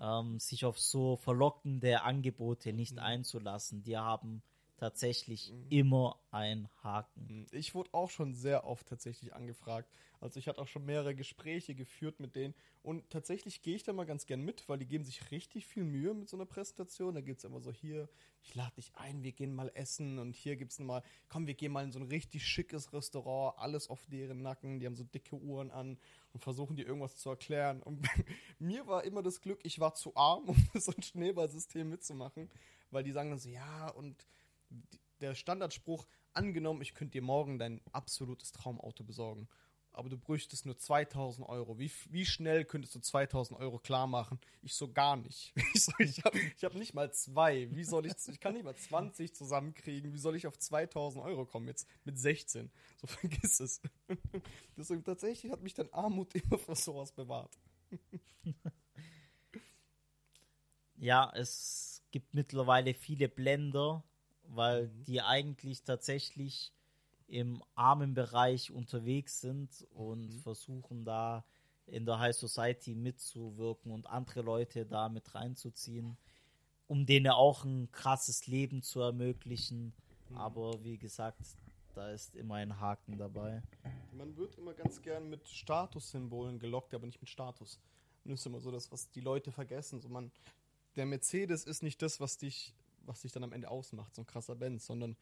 Ähm, sich auf so verlockende Angebote nicht mhm. einzulassen. Die haben tatsächlich mhm. immer ein Haken. Mhm. Ich wurde auch schon sehr oft tatsächlich angefragt. Also ich hatte auch schon mehrere Gespräche geführt mit denen und tatsächlich gehe ich da mal ganz gern mit, weil die geben sich richtig viel Mühe mit so einer Präsentation. Da gibt es immer so hier, ich lade dich ein, wir gehen mal essen und hier gibt es mal, komm, wir gehen mal in so ein richtig schickes Restaurant, alles auf deren Nacken, die haben so dicke Uhren an und versuchen dir irgendwas zu erklären. Und mir war immer das Glück, ich war zu arm, um so ein Schneeballsystem mitzumachen, weil die sagen dann so, ja und der Standardspruch, angenommen, ich könnte dir morgen dein absolutes Traumauto besorgen, aber du bräuchtest nur 2000 Euro. Wie, wie schnell könntest du 2000 Euro klar machen? Ich so gar nicht. Ich, so, ich habe ich hab nicht mal zwei. Wie soll ich, ich kann nicht mal 20 zusammenkriegen. Wie soll ich auf 2000 Euro kommen jetzt mit 16? So vergiss es. Deswegen tatsächlich hat mich dann Armut immer für sowas bewahrt. Ja, es gibt mittlerweile viele Blender, weil Mhm. die eigentlich tatsächlich im armen Bereich unterwegs sind und Mhm. versuchen da in der High Society mitzuwirken und andere Leute da mit reinzuziehen, um denen auch ein krasses Leben zu ermöglichen. Mhm. Aber wie gesagt, da ist immer ein Haken dabei. Man wird immer ganz gern mit Statussymbolen gelockt, aber nicht mit Status. Und das ist immer so das, was die Leute vergessen. So man, der Mercedes ist nicht das, was dich, was dich dann am Ende ausmacht, so ein krasser Benz, sondern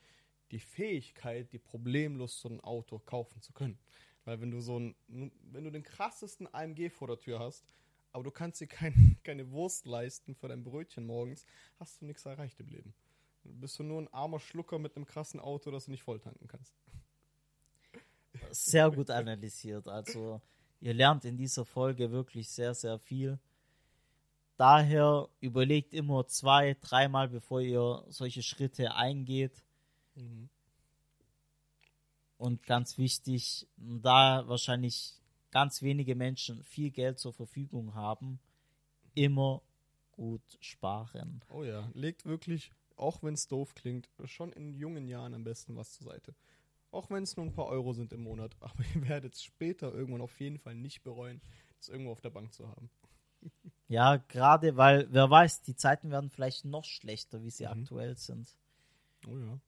die Fähigkeit, die problemlos so ein Auto kaufen zu können. Weil wenn du so ein, wenn du den krassesten AMG vor der Tür hast, aber du kannst dir kein, keine Wurst leisten für dein Brötchen morgens, hast du nichts erreicht im Leben. Dann bist du nur ein armer Schlucker mit einem krassen Auto, das du nicht voll tanken kannst. Sehr gut analysiert. Also ihr lernt in dieser Folge wirklich sehr, sehr viel. Daher überlegt immer zwei, dreimal, bevor ihr solche Schritte eingeht. Mhm. Und ganz wichtig, da wahrscheinlich ganz wenige Menschen viel Geld zur Verfügung haben, immer gut sparen. Oh ja, legt wirklich, auch wenn es doof klingt, schon in jungen Jahren am besten was zur Seite. Auch wenn es nur ein paar Euro sind im Monat. Aber ihr werdet es später irgendwann auf jeden Fall nicht bereuen, das irgendwo auf der Bank zu haben. Ja, gerade weil, wer weiß, die Zeiten werden vielleicht noch schlechter, wie sie Mhm. aktuell sind. Oh ja.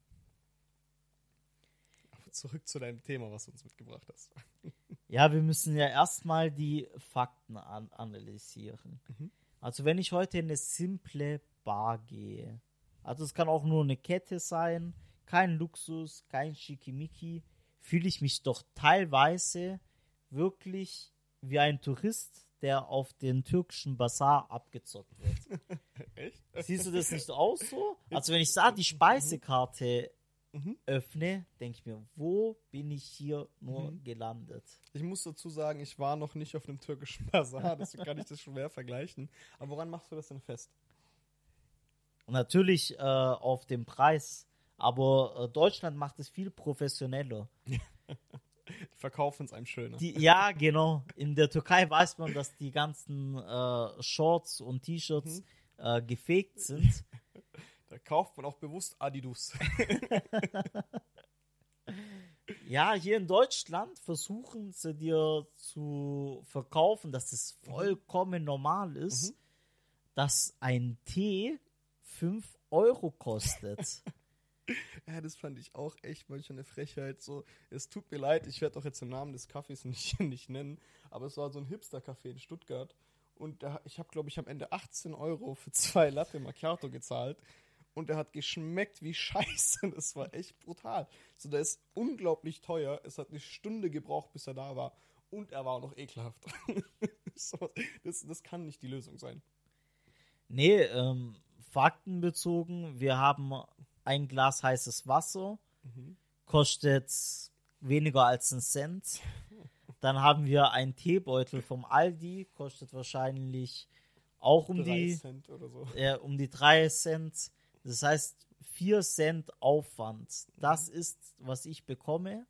Aber zurück zu deinem Thema, was du uns mitgebracht hast. Ja, wir müssen ja erstmal die Fakten an analysieren. Mhm. Also wenn ich heute in eine simple Bar gehe, also es kann auch nur eine Kette sein, kein Luxus, kein Schickimicki, fühle ich mich doch teilweise wirklich wie ein Tourist, der auf den türkischen Bazar abgezockt wird. Echt? Siehst du das nicht auch so? Also wenn ich da die Speisekarte Mhm. öffne, denke ich mir, wo bin ich hier nur Mhm. gelandet? Ich muss dazu sagen, ich war noch nicht auf einem türkischen Bazar, deswegen kann ich das schwer vergleichen. Aber woran machst du das denn fest? Natürlich äh, auf dem Preis, aber äh, Deutschland macht es viel professioneller. Die verkaufen es einem schöner. Die, ja, genau. In der Türkei weiß man, dass die ganzen äh, Shorts und T-Shirts äh, gefegt sind. Da kauft man auch bewusst Adidas. Ja, hier in Deutschland versuchen sie dir zu verkaufen, dass es vollkommen normal ist, dass ein Tee 5 Euro kostet. Ja, das fand ich auch echt manchmal eine Frechheit. So, es tut mir leid, ich werde auch jetzt den Namen des Cafés nicht, nicht nennen, aber es war so ein Hipster-Café in Stuttgart. Und da, ich habe, glaube ich, am Ende 18 Euro für zwei Latte Macchiato gezahlt. Und der hat geschmeckt wie Scheiße. Das war echt brutal. So, der ist unglaublich teuer. Es hat eine Stunde gebraucht, bis er da war. Und er war auch noch ekelhaft. so, das, das kann nicht die Lösung sein. Nee, ähm, faktenbezogen, wir haben ein Glas heißes Wasser, kostet weniger als einen Cent. Dann haben wir einen Teebeutel vom Aldi, kostet wahrscheinlich auch um die, Cent oder so. äh, um die 3 Cent. Das heißt 4 Cent Aufwand. Das ist, was ich bekomme.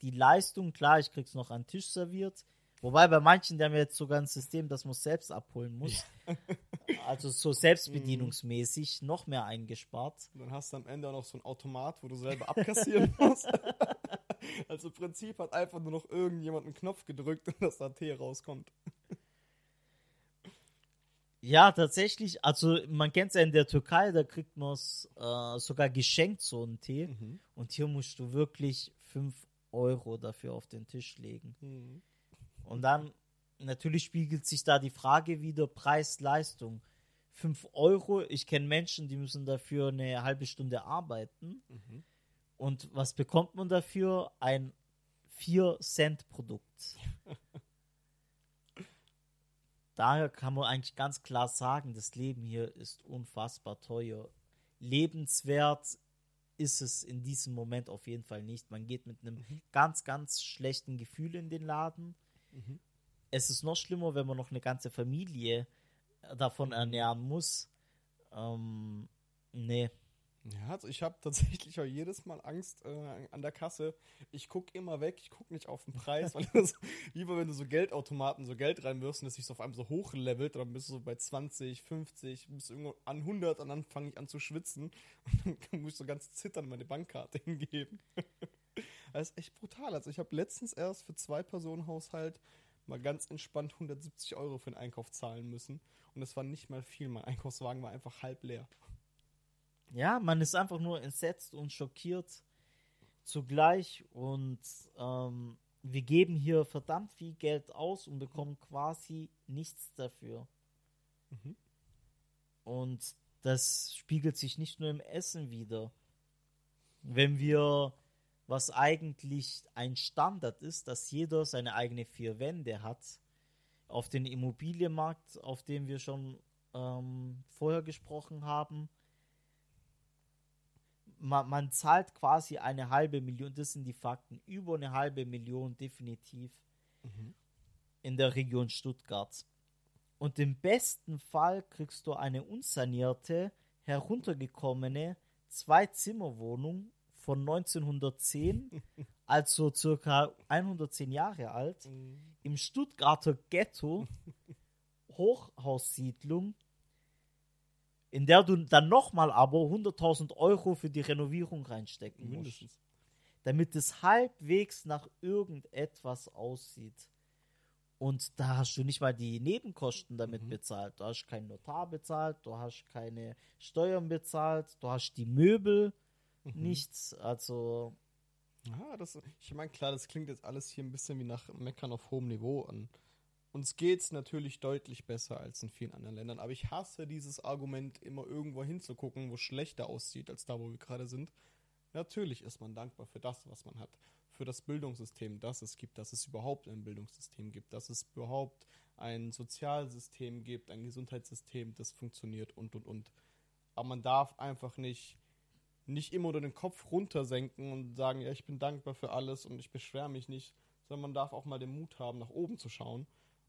Die Leistung, klar, ich krieg's noch an Tisch serviert. Wobei bei manchen, die haben jetzt sogar ein System, das man selbst abholen muss. Also so selbstbedienungsmäßig noch mehr eingespart. Und dann hast du am Ende auch noch so ein Automat, wo du selber abkassieren musst. also im Prinzip hat einfach nur noch irgendjemand einen Knopf gedrückt und dass da Tee rauskommt. Ja, tatsächlich. Also man kennt es ja in der Türkei, da kriegt man es äh, sogar geschenkt, so einen Tee. Mhm. Und hier musst du wirklich 5 Euro dafür auf den Tisch legen. Mhm. Und dann natürlich spiegelt sich da die Frage wieder Preis-Leistung. 5 Euro, ich kenne Menschen, die müssen dafür eine halbe Stunde arbeiten. Mhm. Und was bekommt man dafür? Ein 4-Cent-Produkt. Daher kann man eigentlich ganz klar sagen, das Leben hier ist unfassbar teuer. Lebenswert ist es in diesem Moment auf jeden Fall nicht. Man geht mit einem Mhm. ganz, ganz schlechten Gefühl in den Laden. Mhm. Es ist noch schlimmer, wenn man noch eine ganze Familie äh, davon ernähren muss. Ähm, nee. Ja, also ich habe tatsächlich auch jedes Mal Angst äh, an der Kasse. Ich gucke immer weg, ich gucke nicht auf den Preis, weil das, lieber wenn du so Geldautomaten so Geld reinwirfst und es sich so auf einmal so hochlevelt, dann bist du so bei 20, 50, bist irgendwo an 100 und dann fange ich an zu schwitzen und dann muss ich so ganz zittern meine Bankkarte hingeben. Das ist echt brutal. Also ich habe letztens erst für zwei Personen Haushalt mal ganz entspannt 170 Euro für den Einkauf zahlen müssen und das war nicht mal viel. Mein Einkaufswagen war einfach halb leer. Ja, man ist einfach nur entsetzt und schockiert zugleich und ähm, wir geben hier verdammt viel Geld aus und bekommen quasi nichts dafür. Mhm. Und das spiegelt sich nicht nur im Essen wieder. Wenn wir, was eigentlich ein Standard ist, dass jeder seine eigene vier Wände hat, auf den Immobilienmarkt, auf dem wir schon ähm, vorher gesprochen haben, man, man zahlt quasi eine halbe Million, das sind die Fakten, über eine halbe Million definitiv Mhm. in der Region Stuttgart. Und im besten Fall kriegst du eine unsanierte, heruntergekommene Zwei-Zimmer-Wohnung von 1910, also circa 110 Jahre alt, im Stuttgarter Ghetto, Hochhaussiedlung, in der du dann nochmal aber 100.000 Euro für die Renovierung reinstecken musst Mindestens. damit es halbwegs nach irgendetwas aussieht. Und da hast du nicht mal die Nebenkosten damit Mhm. bezahlt. Du hast keinen Notar bezahlt, du hast keine Steuern bezahlt, du hast die Möbel Mhm. nichts. Also, Ja, das, ich meine, klar, das klingt jetzt alles hier ein bisschen wie nach Meckern auf hohem Niveau an. Uns geht's natürlich deutlich besser als in vielen anderen Ländern, aber ich hasse dieses Argument, immer irgendwo hinzugucken, wo es schlechter aussieht als da, wo wir gerade sind. Natürlich ist man dankbar für das, was man hat. Für das Bildungssystem, das es gibt, dass es überhaupt ein Bildungssystem gibt, dass es überhaupt ein Sozialsystem gibt, ein Gesundheitssystem, das funktioniert und und und. Aber man darf einfach nicht nicht immer nur den Kopf runtersenken und sagen, ja, ich bin dankbar für alles und ich beschwere mich nicht, sondern man darf auch mal den Mut haben, nach oben zu schauen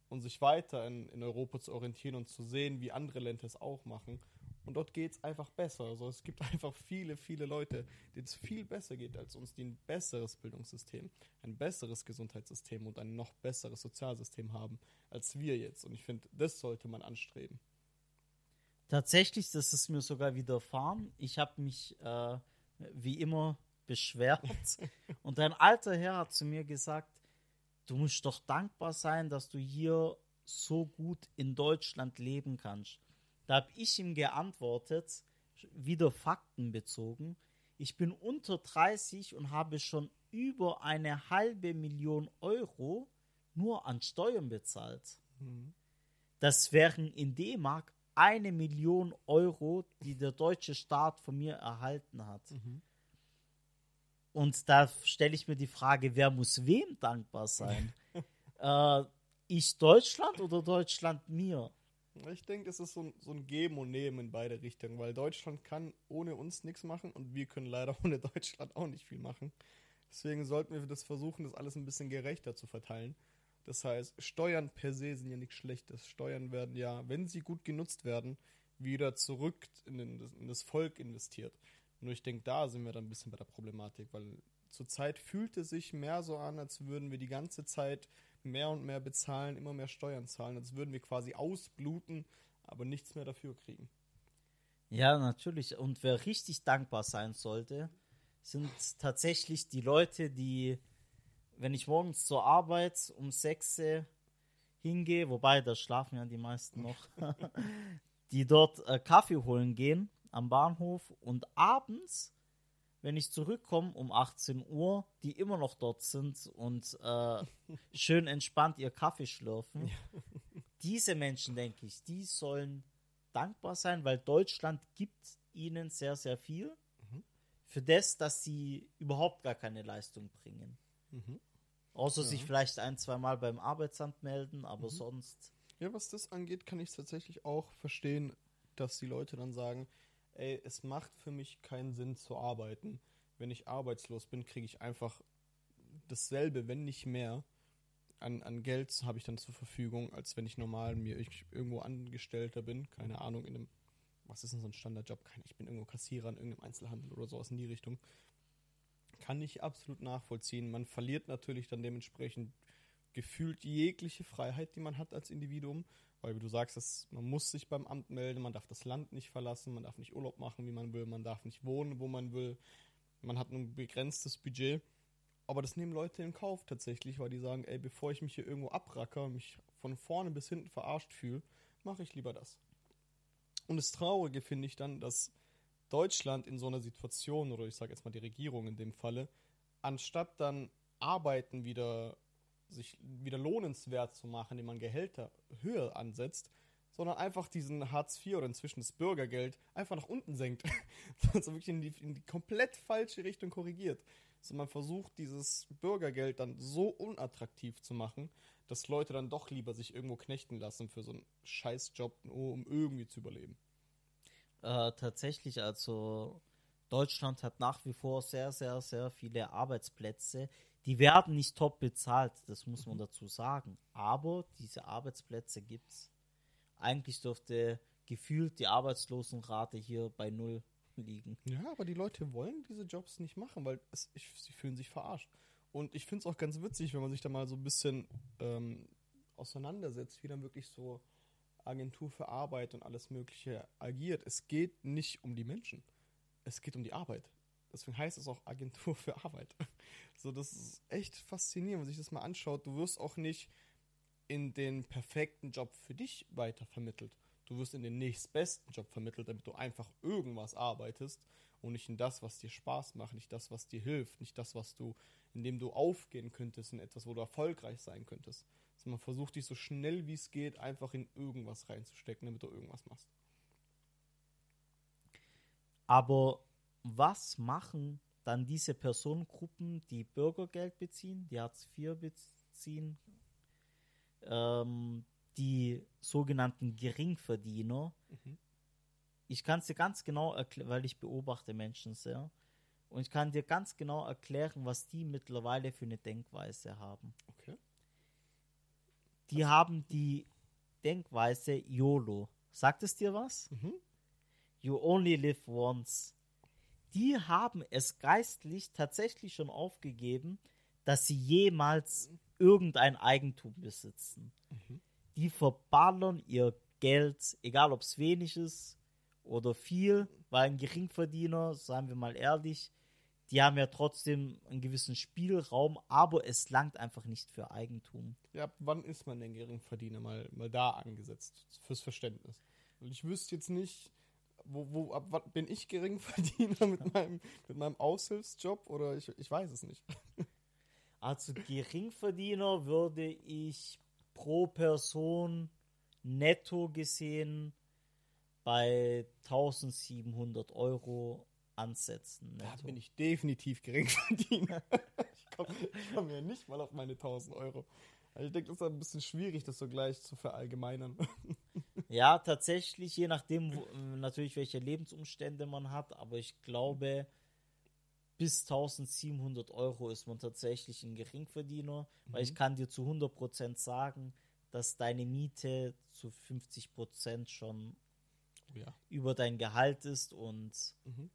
und sich weiter in, in Europa zu orientieren und zu sehen, wie andere Länder es auch machen. Und dort geht es einfach besser. Also es gibt einfach viele, viele Leute, denen es viel besser geht als uns, die ein besseres Bildungssystem, ein besseres Gesundheitssystem und ein noch besseres Sozialsystem haben als wir jetzt. Und ich finde, das sollte man anstreben. Tatsächlich, das ist mir sogar widerfahren. Ich habe mich äh, wie immer beschwert. Und ein alter Herr hat zu mir gesagt, du musst doch dankbar sein, dass du hier so gut in Deutschland leben kannst. Da habe ich ihm geantwortet, wieder faktenbezogen, ich bin unter 30 und habe schon über eine halbe Million Euro nur an Steuern bezahlt. Das wären in D-Mark eine Million Euro, die der deutsche Staat von mir erhalten hat. Und da stelle ich mir die Frage, wer muss wem dankbar sein? äh, ich Deutschland oder Deutschland mir? Ich denke, es ist so ein, so ein Geben und Nehmen in beide Richtungen, weil Deutschland kann ohne uns nichts machen und wir können leider ohne Deutschland auch nicht viel machen. Deswegen sollten wir das versuchen, das alles ein bisschen gerechter zu verteilen. Das heißt, Steuern per se sind ja nichts Schlechtes. Steuern werden ja, wenn sie gut genutzt werden, wieder zurück in, den, in das Volk investiert. Nur ich denke, da sind wir dann ein bisschen bei der Problematik, weil zurzeit fühlt es sich mehr so an, als würden wir die ganze Zeit mehr und mehr bezahlen, immer mehr Steuern zahlen, als würden wir quasi ausbluten, aber nichts mehr dafür kriegen. Ja, natürlich. Und wer richtig dankbar sein sollte, sind tatsächlich die Leute, die, wenn ich morgens zur Arbeit um 6 Uhr hingehe, wobei da schlafen ja die meisten noch, die dort äh, Kaffee holen gehen am Bahnhof und abends, wenn ich zurückkomme um 18 Uhr, die immer noch dort sind und äh, schön entspannt ihr Kaffee schlürfen. Diese Menschen, denke ich, die sollen dankbar sein, weil Deutschland gibt ihnen sehr, sehr viel für das, dass sie überhaupt gar keine Leistung bringen. Mhm. Außer Ja. sich vielleicht ein, zwei Mal beim Arbeitsamt melden, aber sonst. Ja, was das angeht, kann ich es tatsächlich auch verstehen, dass die Leute dann sagen, ey, es macht für mich keinen Sinn zu arbeiten. Wenn ich arbeitslos bin, kriege ich einfach dasselbe, wenn nicht mehr, an, an Geld habe ich dann zur Verfügung, als wenn ich normal mir ich irgendwo Angestellter bin, keine Ahnung, in einem, was ist denn so ein Standardjob? Ich bin irgendwo Kassierer in irgendeinem Einzelhandel oder sowas in die Richtung. Kann ich absolut nachvollziehen. Man verliert natürlich dann dementsprechend gefühlt jegliche Freiheit, die man hat als Individuum, weil wie du sagst, das, man muss sich beim Amt melden, man darf das Land nicht verlassen, man darf nicht Urlaub machen, wie man will, man darf nicht wohnen, wo man will, man hat ein begrenztes Budget aber das nehmen Leute in Kauf tatsächlich, weil die sagen, ey, bevor ich mich hier irgendwo abracker und mich von vorne bis hinten verarscht fühle, mache ich lieber das. Und das Traurige finde ich dann, dass Deutschland in so einer Situation, oder ich sage jetzt mal die Regierung in dem Falle, anstatt dann Arbeiten wieder sich wieder lohnenswert zu machen, indem man Gehälter höher ansetzt, sondern einfach diesen Hartz IV oder inzwischen das Bürgergeld einfach nach unten senkt. also wirklich in die, in die komplett falsche Richtung korrigiert sondern man versucht, dieses Bürgergeld dann so unattraktiv zu machen, dass Leute dann doch lieber sich irgendwo knechten lassen für so einen Scheißjob, um irgendwie zu überleben. Äh, tatsächlich, also Deutschland hat nach wie vor sehr, sehr, sehr viele Arbeitsplätze. Die werden nicht top bezahlt, das muss man mhm. dazu sagen. Aber diese Arbeitsplätze gibt es. Eigentlich dürfte gefühlt die Arbeitslosenrate hier bei null liegen. Ja, aber die Leute wollen diese Jobs nicht machen, weil es, ich, sie fühlen sich verarscht. Und ich finde es auch ganz witzig, wenn man sich da mal so ein bisschen ähm, auseinandersetzt, wie dann wirklich so Agentur für Arbeit und alles Mögliche agiert. Es geht nicht um die Menschen. Es geht um die Arbeit. Deswegen heißt es auch Agentur für Arbeit. So, das ist echt faszinierend, wenn man sich das mal anschaut. Du wirst auch nicht in den perfekten Job für dich weitervermittelt. Du wirst in den nächstbesten Job vermittelt, damit du einfach irgendwas arbeitest und nicht in das, was dir Spaß macht, nicht das, was dir hilft, nicht das, was du, in dem du aufgehen könntest, in etwas, wo du erfolgreich sein könntest. Also man versucht dich so schnell wie es geht einfach in irgendwas reinzustecken, damit du irgendwas machst. Aber was machen dann diese Personengruppen, die Bürgergeld beziehen, die Hartz IV beziehen, ähm, die sogenannten Geringverdiener. Mhm. Ich kann es dir ganz genau erklären, weil ich beobachte Menschen sehr. Und ich kann dir ganz genau erklären, was die mittlerweile für eine Denkweise haben. Okay. Die haben die Denkweise YOLO. Sagt es dir was? Mhm. You only live once. Die haben es geistlich tatsächlich schon aufgegeben, dass sie jemals irgendein Eigentum besitzen. Mhm die verballern ihr Geld, egal ob es wenig ist oder viel, weil ein Geringverdiener, sagen wir mal ehrlich, die haben ja trotzdem einen gewissen Spielraum, aber es langt einfach nicht für Eigentum. Ja, wann ist man denn Geringverdiener mal, mal da angesetzt, fürs Verständnis? Und ich wüsste jetzt nicht, wo, wo ab wann bin ich Geringverdiener mit meinem, mit meinem Aushilfsjob oder ich, ich weiß es nicht. Also Geringverdiener würde ich pro Person netto gesehen bei 1700 Euro ansetzen. Netto. Da bin ich definitiv Geringverdiener. ich komme komm ja nicht mal auf meine 1000 Euro. Also ich denke, das ist ein bisschen schwierig, das so gleich zu verallgemeinern. ja, tatsächlich, je nachdem, wo, natürlich, welche Lebensumstände man hat, aber ich glaube, bis 1700 Euro ist man tatsächlich ein Geringverdiener, mhm. weil ich mhm. kann dir zu 100% sagen, dass deine Miete zu 50% schon oh ja. über dein Gehalt ist und mhm.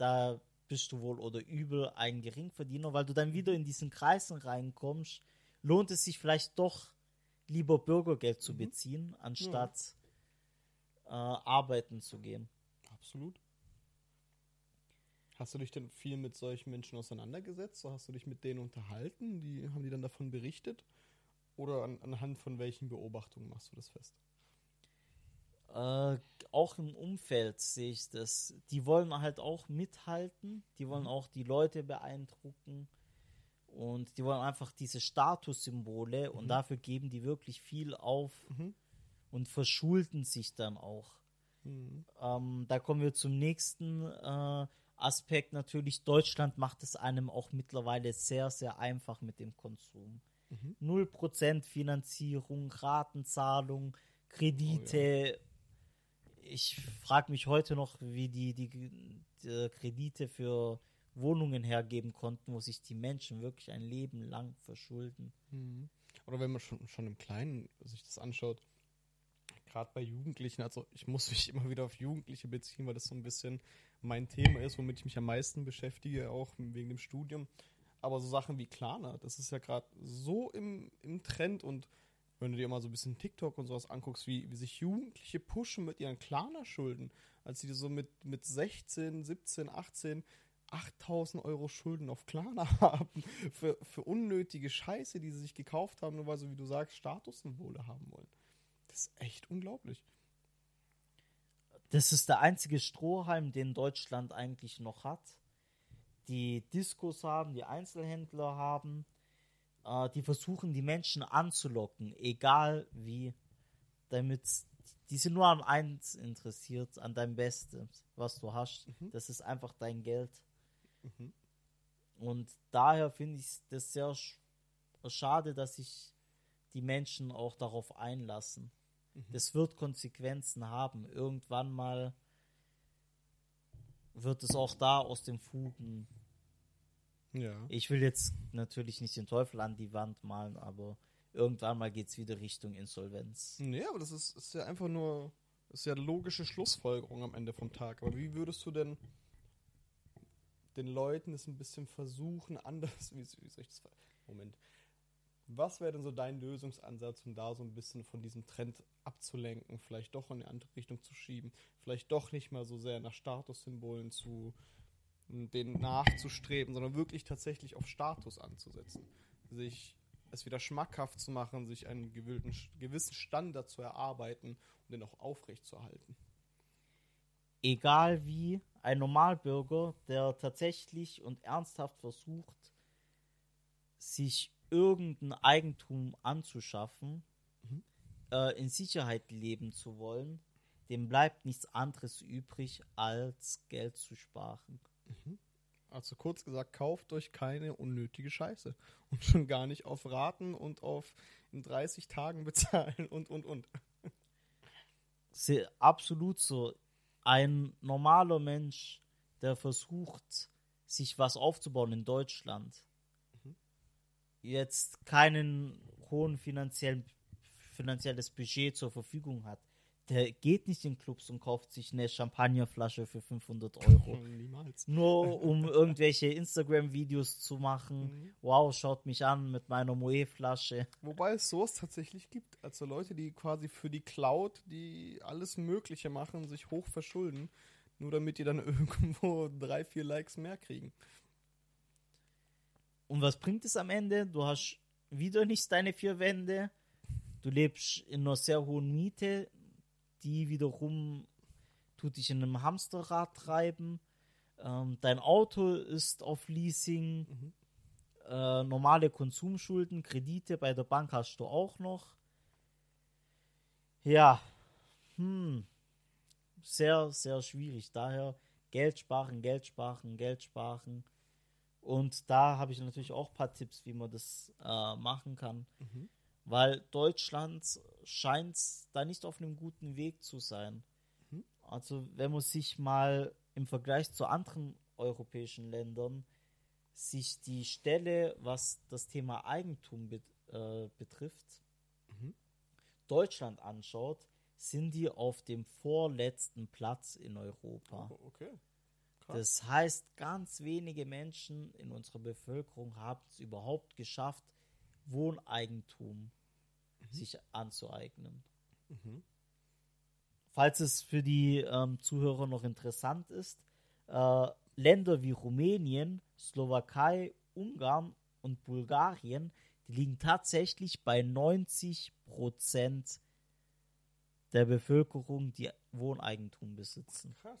Da bist du wohl oder übel ein Geringverdiener, weil du dann wieder in diesen Kreisen reinkommst, lohnt es sich vielleicht doch lieber Bürgergeld zu mhm. beziehen, anstatt ja. äh, arbeiten zu gehen. Absolut. Hast du dich denn viel mit solchen Menschen auseinandergesetzt? So hast du dich mit denen unterhalten? Die, haben die dann davon berichtet? Oder an, anhand von welchen Beobachtungen machst du das fest? Äh, auch im Umfeld sehe ich das. Die wollen halt auch mithalten, die wollen mhm. auch die Leute beeindrucken und die wollen einfach diese Statussymbole mhm. und dafür geben die wirklich viel auf mhm. und verschulden sich dann auch. Mhm. Ähm, da kommen wir zum nächsten. Äh, Aspekt natürlich, Deutschland macht es einem auch mittlerweile sehr, sehr einfach mit dem Konsum. Mhm. 0% Finanzierung, Ratenzahlung, Kredite. Oh, ich frage mich heute noch, wie die, die, die Kredite für Wohnungen hergeben konnten, wo sich die Menschen wirklich ein Leben lang verschulden. Mhm. Oder wenn man schon, schon im Kleinen sich das anschaut, gerade bei Jugendlichen, also ich muss mich immer wieder auf Jugendliche beziehen, weil das so ein bisschen mein Thema ist, womit ich mich am meisten beschäftige, auch wegen dem Studium. Aber so Sachen wie Klarna, das ist ja gerade so im, im Trend und wenn du dir mal so ein bisschen TikTok und sowas anguckst, wie, wie sich Jugendliche pushen mit ihren Klarna-Schulden, als sie so mit, mit 16, 17, 18 8000 Euro Schulden auf Klarna haben für, für unnötige Scheiße, die sie sich gekauft haben, nur weil sie, wie du sagst, Statussymbole haben wollen. Das ist echt unglaublich. Das ist der einzige Strohhalm, den Deutschland eigentlich noch hat. Die Diskos haben, die Einzelhändler haben, äh, die versuchen die Menschen anzulocken, egal wie, damit die sind nur an eins interessiert, an dein Bestes, was du hast. Mhm. Das ist einfach dein Geld. Mhm. Und daher finde ich das sehr sch schade, dass sich die Menschen auch darauf einlassen. Mhm. Das wird Konsequenzen haben. Irgendwann mal wird es auch da aus den Fugen. Ja. Ich will jetzt natürlich nicht den Teufel an die Wand malen, aber irgendwann mal geht es wieder Richtung Insolvenz. Nee, aber das ist, ist ja einfach nur, ist ja logische Schlussfolgerung am Ende vom Tag. Aber wie würdest du denn den Leuten es ein bisschen versuchen, anders, wie, wie soll ich das, Moment, was wäre denn so dein Lösungsansatz, um da so ein bisschen von diesem Trend abzulenken, vielleicht doch in eine andere Richtung zu schieben, vielleicht doch nicht mal so sehr nach Statussymbolen zu den nachzustreben, sondern wirklich tatsächlich auf Status anzusetzen, sich es wieder schmackhaft zu machen, sich einen gewissen Standard zu erarbeiten und den auch aufrechtzuerhalten. Egal wie, ein Normalbürger, der tatsächlich und ernsthaft versucht, sich irgendein Eigentum anzuschaffen, mhm. äh, in Sicherheit leben zu wollen, dem bleibt nichts anderes übrig, als Geld zu sparen. Mhm. Also kurz gesagt, kauft euch keine unnötige Scheiße. Und schon gar nicht auf Raten und auf in 30 Tagen bezahlen und, und, und. Sehr, absolut so. Ein normaler Mensch, der versucht, sich was aufzubauen in Deutschland, jetzt keinen hohen finanziellen finanzielles Budget zur Verfügung hat, der geht nicht in Clubs und kauft sich eine Champagnerflasche für 500 Euro. Niemals. Nur um irgendwelche Instagram-Videos zu machen. Mhm. Wow, schaut mich an mit meiner Moe-Flasche. Wobei es sowas tatsächlich gibt. Also Leute, die quasi für die Cloud, die alles Mögliche machen, sich hoch verschulden, nur damit die dann irgendwo drei, vier Likes mehr kriegen. Und was bringt es am Ende? Du hast wieder nicht deine vier Wände. Du lebst in einer sehr hohen Miete, die wiederum tut dich in einem Hamsterrad treiben. Ähm, dein Auto ist auf Leasing. Mhm. Äh, normale Konsumschulden, Kredite bei der Bank hast du auch noch. Ja, hm, sehr, sehr schwierig. Daher Geld sparen, Geld sparen, Geld sparen. Und da habe ich natürlich auch ein paar Tipps, wie man das äh, machen kann. Mhm. Weil Deutschland scheint da nicht auf einem guten Weg zu sein. Mhm. Also wenn man sich mal im Vergleich zu anderen europäischen Ländern sich die Stelle, was das Thema Eigentum bet äh, betrifft, mhm. Deutschland anschaut, sind die auf dem vorletzten Platz in Europa. Oh, okay. Das heißt, ganz wenige Menschen in unserer Bevölkerung haben es überhaupt geschafft, Wohneigentum. Sich anzueignen. Mhm. Falls es für die ähm, Zuhörer noch interessant ist, äh, Länder wie Rumänien, Slowakei, Ungarn und Bulgarien, die liegen tatsächlich bei 90 Prozent der Bevölkerung, die Wohneigentum besitzen. Krass.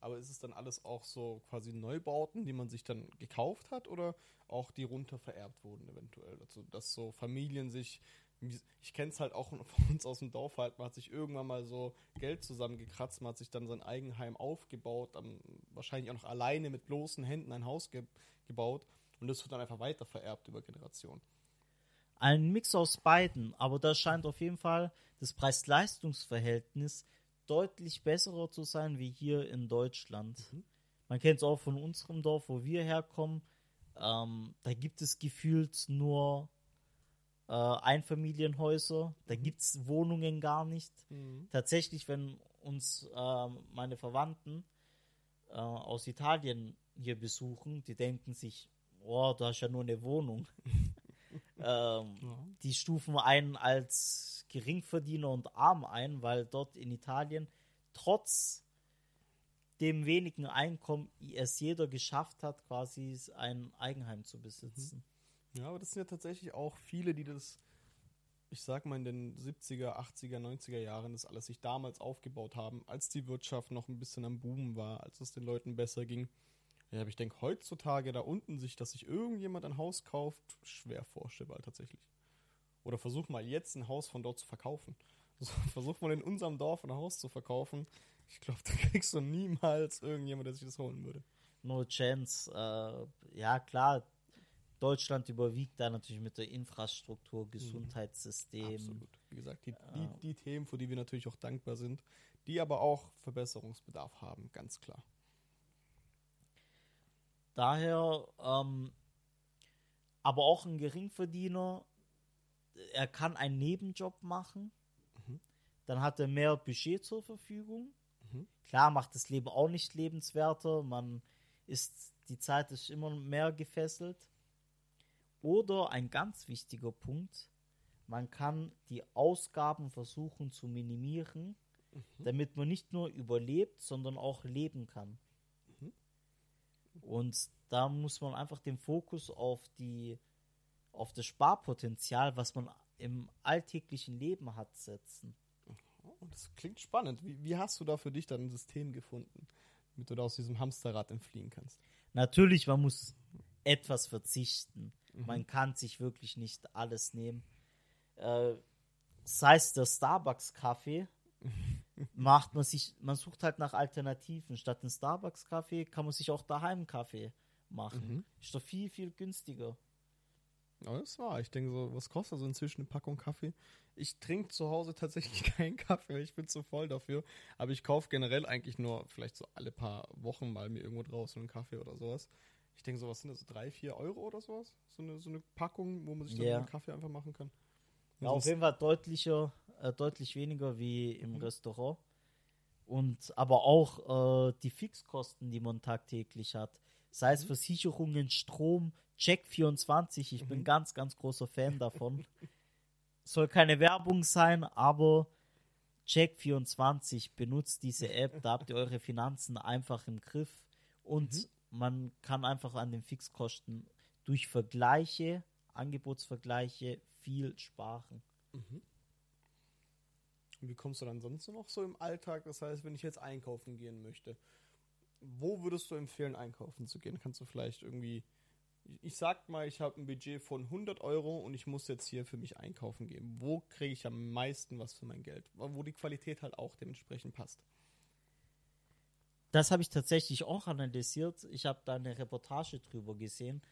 Aber ist es dann alles auch so quasi Neubauten, die man sich dann gekauft hat oder auch die runter vererbt wurden eventuell? Also, dass so Familien sich, ich kenne es halt auch von uns aus dem Dorf halt, man hat sich irgendwann mal so Geld zusammengekratzt, man hat sich dann sein Eigenheim aufgebaut, dann wahrscheinlich auch noch alleine mit bloßen Händen ein Haus ge gebaut und das wird dann einfach weiter vererbt über Generationen. Ein Mix aus beiden, aber da scheint auf jeden Fall das Preis-Leistungs-Verhältnis deutlich besserer zu sein wie hier in Deutschland. Mhm. Man kennt es auch von unserem Dorf, wo wir herkommen. Ähm, da gibt es gefühlt nur äh, Einfamilienhäuser. Da Mhm. gibt es Wohnungen gar nicht. Tatsächlich, wenn uns äh, meine Verwandten äh, aus Italien hier besuchen, die denken sich, oh, du hast ja nur eine Wohnung. ähm, Ja. die stufen einen als Geringverdiener und arm ein, weil dort in Italien trotz dem wenigen Einkommen es jeder geschafft hat, quasi ein Eigenheim zu besitzen. Ja, aber das sind ja tatsächlich auch viele, die das, ich sag mal, in den 70er, 80er, 90er Jahren das alles sich damals aufgebaut haben, als die Wirtschaft noch ein bisschen am Boom war, als es den Leuten besser ging. Ja, aber ich denke, heutzutage da unten sich, dass sich irgendjemand ein Haus kauft, schwer vorstellbar tatsächlich. Oder versuch mal jetzt ein Haus von dort zu verkaufen. Also, versuch mal in unserem Dorf ein Haus zu verkaufen. Ich glaube, da kriegst du niemals irgendjemand, der sich das holen würde. No chance. Äh, ja, klar, Deutschland überwiegt da natürlich mit der Infrastruktur, Gesundheitssystem. Absolut. Wie gesagt, die, die, die Themen, für die wir natürlich auch dankbar sind, die aber auch Verbesserungsbedarf haben, ganz klar. Daher, ähm, aber auch ein Geringverdiener, er kann einen Nebenjob machen, dann hat er mehr Budget zur Verfügung. Mhm. Klar macht das Leben auch nicht lebenswerter, man ist, die Zeit ist immer mehr gefesselt. Oder ein ganz wichtiger Punkt, man kann die Ausgaben versuchen zu minimieren, damit man nicht nur überlebt, sondern auch leben kann. Und da muss man einfach den Fokus auf die auf das Sparpotenzial, was man im alltäglichen Leben hat, setzen. Das klingt spannend. Wie, wie hast du da für dich dann ein System gefunden, damit du da aus diesem Hamsterrad entfliehen kannst? Natürlich, man muss etwas verzichten. Man kann sich wirklich nicht alles nehmen. Äh, sei es der Starbucks-Kaffee, macht man sich, man sucht halt nach Alternativen. Statt einen Starbucks-Kaffee kann man sich auch daheim Kaffee machen. Ist doch viel, viel günstiger. Ja, das war. Ich denke so, was kostet so inzwischen eine Packung Kaffee? Ich trinke zu Hause tatsächlich keinen Kaffee, weil ich bin zu voll dafür. Aber ich kaufe generell eigentlich nur vielleicht so alle paar Wochen mal mir irgendwo draußen einen Kaffee oder sowas. Ich denke so, was sind das, drei, vier Euro oder sowas? So eine, so eine Packung, wo man sich dann Ja. einen Kaffee einfach machen kann. Ja, Also auf jeden Fall deutlicher, äh, deutlich weniger wie im Restaurant. Und aber auch äh, die Fixkosten, die man tagtäglich hat. Sei es Versicherungen, Strom, Check24, ich bin ganz, ganz großer Fan davon. Soll keine Werbung sein, aber Check24 benutzt diese App, da habt ihr eure Finanzen einfach im Griff und man kann einfach an den Fixkosten durch Vergleiche, Angebotsvergleiche viel sparen. Und wie kommst du dann sonst noch so im Alltag? Das heißt, wenn ich jetzt einkaufen gehen möchte, wo würdest du empfehlen, einkaufen zu gehen? Kannst du vielleicht irgendwie, ich sag mal, ich habe ein Budget von 100 Euro und ich muss jetzt hier für mich einkaufen gehen. Wo kriege ich am meisten was für mein Geld? Wo die Qualität halt auch dementsprechend passt. Das habe ich tatsächlich auch analysiert. Ich habe da eine Reportage drüber gesehen.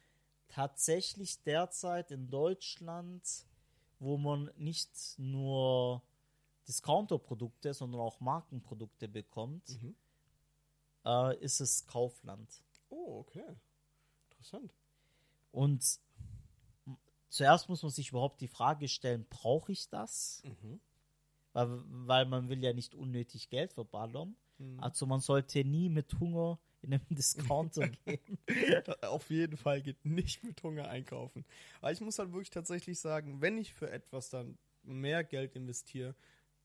Tatsächlich derzeit in Deutschland, wo man nicht nur Discounter-Produkte, sondern auch Markenprodukte bekommt, Mhm. äh, ist es Kaufland. Oh, okay. Interessant. Und zuerst muss man sich überhaupt die Frage stellen, brauche ich das? Mhm. Weil, weil man will ja nicht unnötig Geld verballern. Mhm. Also man sollte nie mit Hunger in einen Discounter gehen. Auf jeden Fall geht nicht mit Hunger einkaufen. Aber ich muss halt wirklich tatsächlich sagen, wenn ich für etwas dann mehr Geld investiere,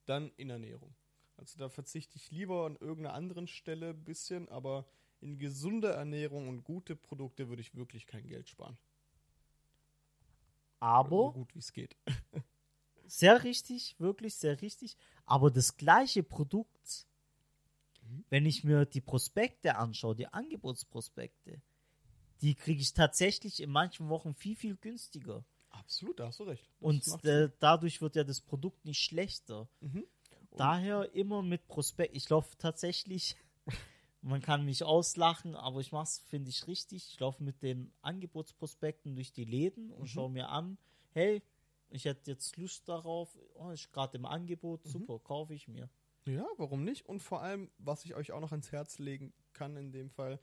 dann in Ernährung. Also da verzichte ich lieber an irgendeiner anderen Stelle ein bisschen, aber in gesunde Ernährung und gute Produkte würde ich wirklich kein Geld sparen. So Aber gut wie es geht. Sehr richtig, wirklich sehr richtig. Aber das gleiche Produkt, wenn ich mir die Prospekte anschaue, die Angebotsprospekte, die kriege ich tatsächlich in manchen Wochen viel, viel günstiger. Absolut, da hast du recht. Das Und äh, dadurch wird ja das Produkt nicht schlechter. Mhm. Daher immer mit Prospekt. Ich laufe tatsächlich, man kann mich auslachen, aber ich mache es, finde ich, richtig. Ich laufe mit den Angebotsprospekten durch die Läden und schaue mir an, hey, ich hätte jetzt Lust darauf, oh, ist gerade im Angebot, super, kaufe ich mir. Ja, warum nicht? Und vor allem, was ich euch auch noch ans Herz legen kann in dem Fall,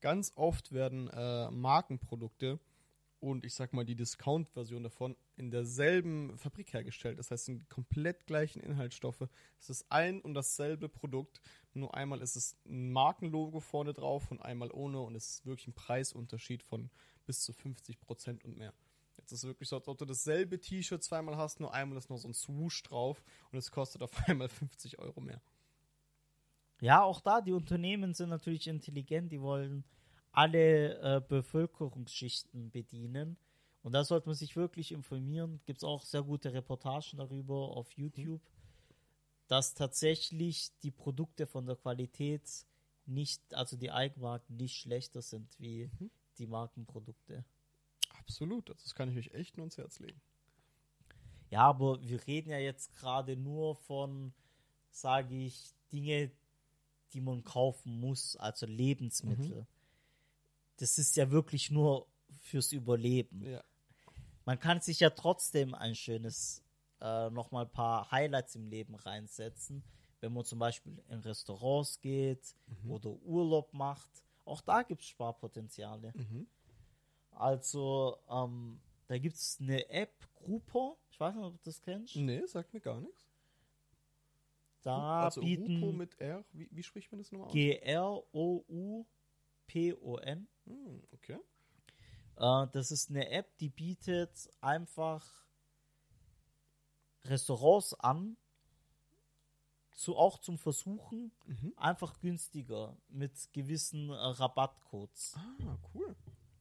ganz oft werden äh, Markenprodukte und ich sag mal die Discount-Version davon in derselben Fabrik hergestellt. Das heißt, sind komplett gleichen Inhaltsstoffe. Es ist ein und dasselbe Produkt. Nur einmal ist es ein Markenlogo vorne drauf und einmal ohne und es ist wirklich ein Preisunterschied von bis zu 50 Prozent und mehr. Jetzt ist es wirklich so, als ob du dasselbe T-Shirt zweimal hast, nur einmal ist noch so ein Swoosh drauf und es kostet auf einmal 50 Euro mehr. Ja, auch da, die Unternehmen sind natürlich intelligent, die wollen alle äh, Bevölkerungsschichten bedienen. Und da sollte man sich wirklich informieren. Gibt es auch sehr gute Reportagen darüber auf YouTube, dass tatsächlich die Produkte von der Qualität nicht, also die Eigenmarken nicht schlechter sind wie Mhm. die Markenprodukte. Absolut, also das kann ich euch echt nur ins Herz legen. Ja, aber wir reden ja jetzt gerade nur von, sage ich, Dinge, die man kaufen muss, also Lebensmittel. Das ist ja wirklich nur fürs Überleben. Ja. Man kann sich ja trotzdem ein schönes, äh, nochmal ein paar Highlights im Leben reinsetzen, wenn man zum Beispiel in Restaurants geht oder Urlaub macht. Auch da gibt es Sparpotenziale. Mhm. Also, ähm, da gibt es eine App, Grupo. Ich weiß nicht, ob du das kennst. Nee, sagt mir gar nichts. Da also bieten Rupo mit R, wie, wie spricht man das nochmal aus? G-R-O-U-P-O-N. Hm, okay. Äh, das ist eine App, die bietet einfach Restaurants an, zu, auch zum Versuchen, Mhm. einfach günstiger mit gewissen äh, Rabattcodes. Ah, cool.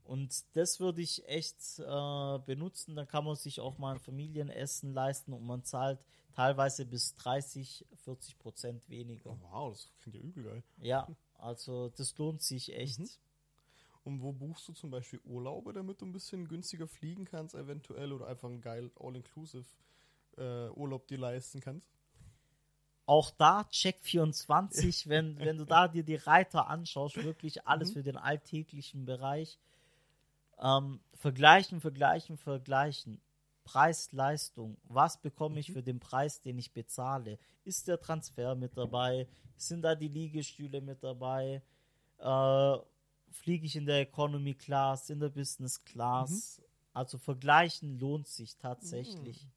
Und das würde ich echt äh, benutzen. Da kann man sich auch mal ein Familienessen leisten und man zahlt teilweise bis 30, 40 Prozent weniger. Oh, wow, das klingt ja übel geil. Ja, also das lohnt sich echt. Mhm. Und wo buchst du zum Beispiel Urlaube, damit du ein bisschen günstiger fliegen kannst, eventuell, oder einfach einen geil All-Inclusive äh, Urlaub dir leisten kannst? Auch da Check 24, wenn, wenn du da dir die Reiter anschaust, wirklich alles Mhm. für den alltäglichen Bereich. Ähm, vergleichen, vergleichen, vergleichen. Preis, Leistung. Was bekomme ich Mhm. für den Preis, den ich bezahle? Ist der Transfer mit dabei? Sind da die Liegestühle mit dabei? Äh, fliege ich in der Economy Class, in der Business Class? Also vergleichen lohnt sich tatsächlich.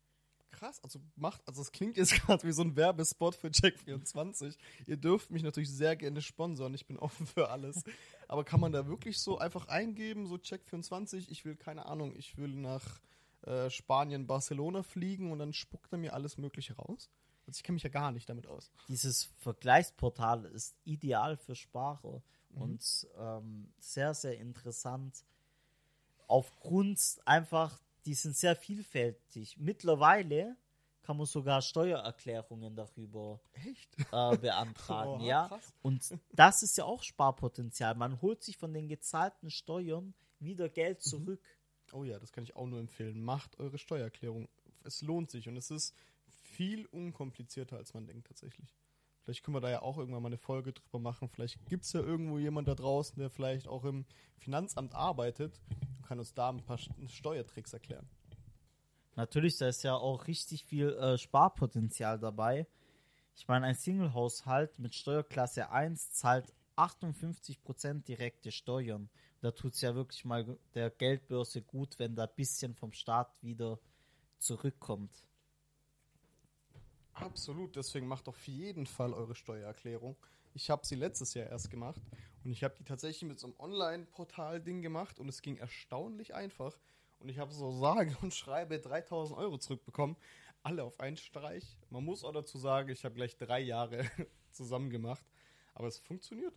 Krass, also macht, also es klingt jetzt gerade wie so ein Werbespot für Check24. Ihr dürft mich natürlich sehr gerne sponsern, ich bin offen für alles. Aber kann man da wirklich so einfach eingeben, so Check24, ich will, keine Ahnung, ich will nach äh, Spanien, Barcelona fliegen und dann spuckt er mir alles Mögliche raus? Also ich kenne mich ja gar nicht damit aus. dieses Vergleichsportal ist ideal für Sparer und ähm, sehr, sehr interessant. Aufgrund einfach, die sind sehr vielfältig. Mittlerweile kann man sogar Steuererklärungen darüber äh, beantragen, Oha, ja. krass. Und das ist ja auch Sparpotenzial. Man holt sich von den gezahlten Steuern wieder Geld zurück. Oh ja, das kann ich auch nur empfehlen. Macht eure Steuererklärung. Es lohnt sich und es ist viel unkomplizierter, als man denkt tatsächlich. Vielleicht können wir da ja auch irgendwann mal eine Folge drüber machen. Vielleicht gibt es ja irgendwo jemand da draußen, der vielleicht auch im Finanzamt arbeitet und kann uns da ein paar St- Steuertricks erklären. Natürlich, da ist ja auch richtig viel äh, Sparpotenzial dabei. Ich meine, ein Single-Haushalt mit Steuerklasse 1 zahlt 58% direkte Steuern. Da tut es ja wirklich mal der Geldbörse gut, wenn da ein bisschen vom Staat wieder zurückkommt. Absolut, deswegen macht auf jeden Fall eure Steuererklärung. Ich habe sie letztes Jahr erst gemacht und ich habe die tatsächlich mit so einem Online-Portal-Ding gemacht und es ging erstaunlich einfach. Und ich habe so sage und schreibe 3000 Euro zurückbekommen. Alle auf einen Streich. Man muss auch dazu sagen, ich habe gleich drei Jahre zusammen gemacht. Aber es funktioniert.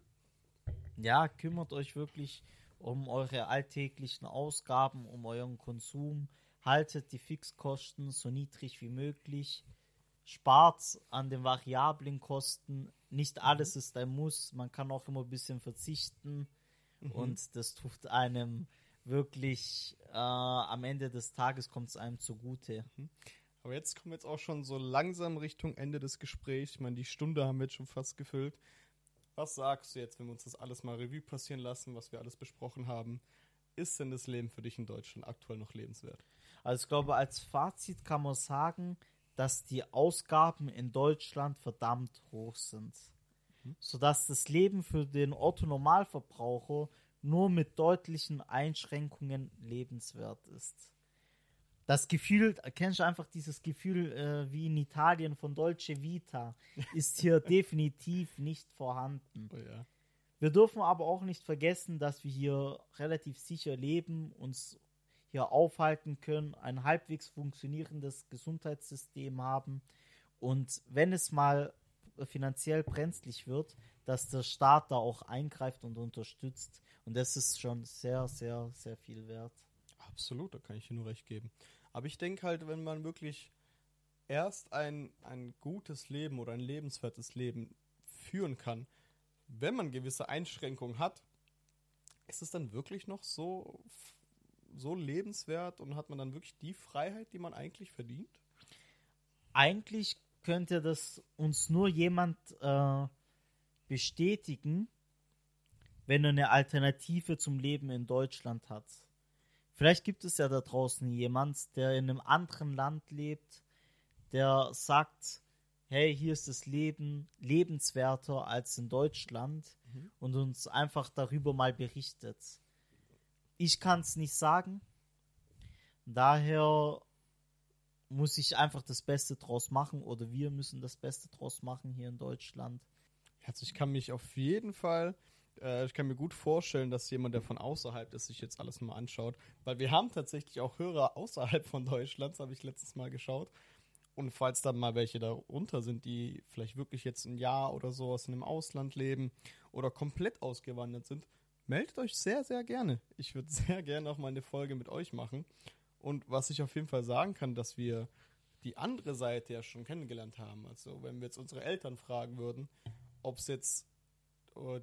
Ja, kümmert euch wirklich um eure alltäglichen Ausgaben, um euren Konsum. Haltet die Fixkosten so niedrig wie möglich. Spart an den variablen Kosten. Nicht alles ist ein Muss. Man kann auch immer ein bisschen verzichten. Und das tut einem wirklich äh, am Ende des Tages kommt es einem zugute. Aber jetzt kommen wir jetzt auch schon so langsam Richtung Ende des Gesprächs. Ich meine, die Stunde haben wir jetzt schon fast gefüllt. Was sagst du jetzt, wenn wir uns das alles mal Revue passieren lassen, was wir alles besprochen haben? Ist denn das Leben für dich in Deutschland aktuell noch lebenswert? Also ich glaube, als Fazit kann man sagen, dass die Ausgaben in Deutschland verdammt hoch sind. Sodass das Leben für den Otto-Normalverbraucher nur mit deutlichen Einschränkungen lebenswert ist. Das Gefühl, kennst du einfach dieses Gefühl äh, wie in Italien von Dolce Vita, ist hier definitiv nicht vorhanden. Oh ja. Wir dürfen aber auch nicht vergessen, dass wir hier relativ sicher leben, uns hier aufhalten können, ein halbwegs funktionierendes Gesundheitssystem haben und wenn es mal finanziell brenzlig wird, dass der Staat da auch eingreift und unterstützt. Und das ist schon sehr, sehr, sehr viel wert. Absolut, da kann ich dir nur recht geben. Aber ich denke halt, wenn man wirklich erst ein, ein gutes Leben oder ein lebenswertes Leben führen kann, wenn man gewisse Einschränkungen hat, ist es dann wirklich noch so, so lebenswert und hat man dann wirklich die Freiheit, die man eigentlich verdient? Eigentlich könnte das uns nur jemand äh, bestätigen, wenn er eine Alternative zum Leben in Deutschland hat. Vielleicht gibt es ja da draußen jemand, der in einem anderen Land lebt, der sagt, hey, hier ist das Leben lebenswerter als in Deutschland Mhm. und uns einfach darüber mal berichtet. Ich kann es nicht sagen. Daher muss ich einfach das Beste draus machen oder wir müssen das Beste draus machen hier in Deutschland. Also ich kann mich auf jeden Fall, äh, ich kann mir gut vorstellen, dass jemand, der von außerhalb ist, sich jetzt alles mal anschaut. Weil wir haben tatsächlich auch Hörer außerhalb von Deutschlands, habe ich letztes Mal geschaut. Und falls da mal welche darunter sind, die vielleicht wirklich jetzt ein Jahr oder sowas in einem Ausland leben oder komplett ausgewandert sind, meldet euch sehr, sehr gerne. Ich würde sehr gerne auch mal eine Folge mit euch machen. Und was ich auf jeden Fall sagen kann, dass wir die andere Seite ja schon kennengelernt haben. Also wenn wir jetzt unsere Eltern fragen würden, ob es jetzt,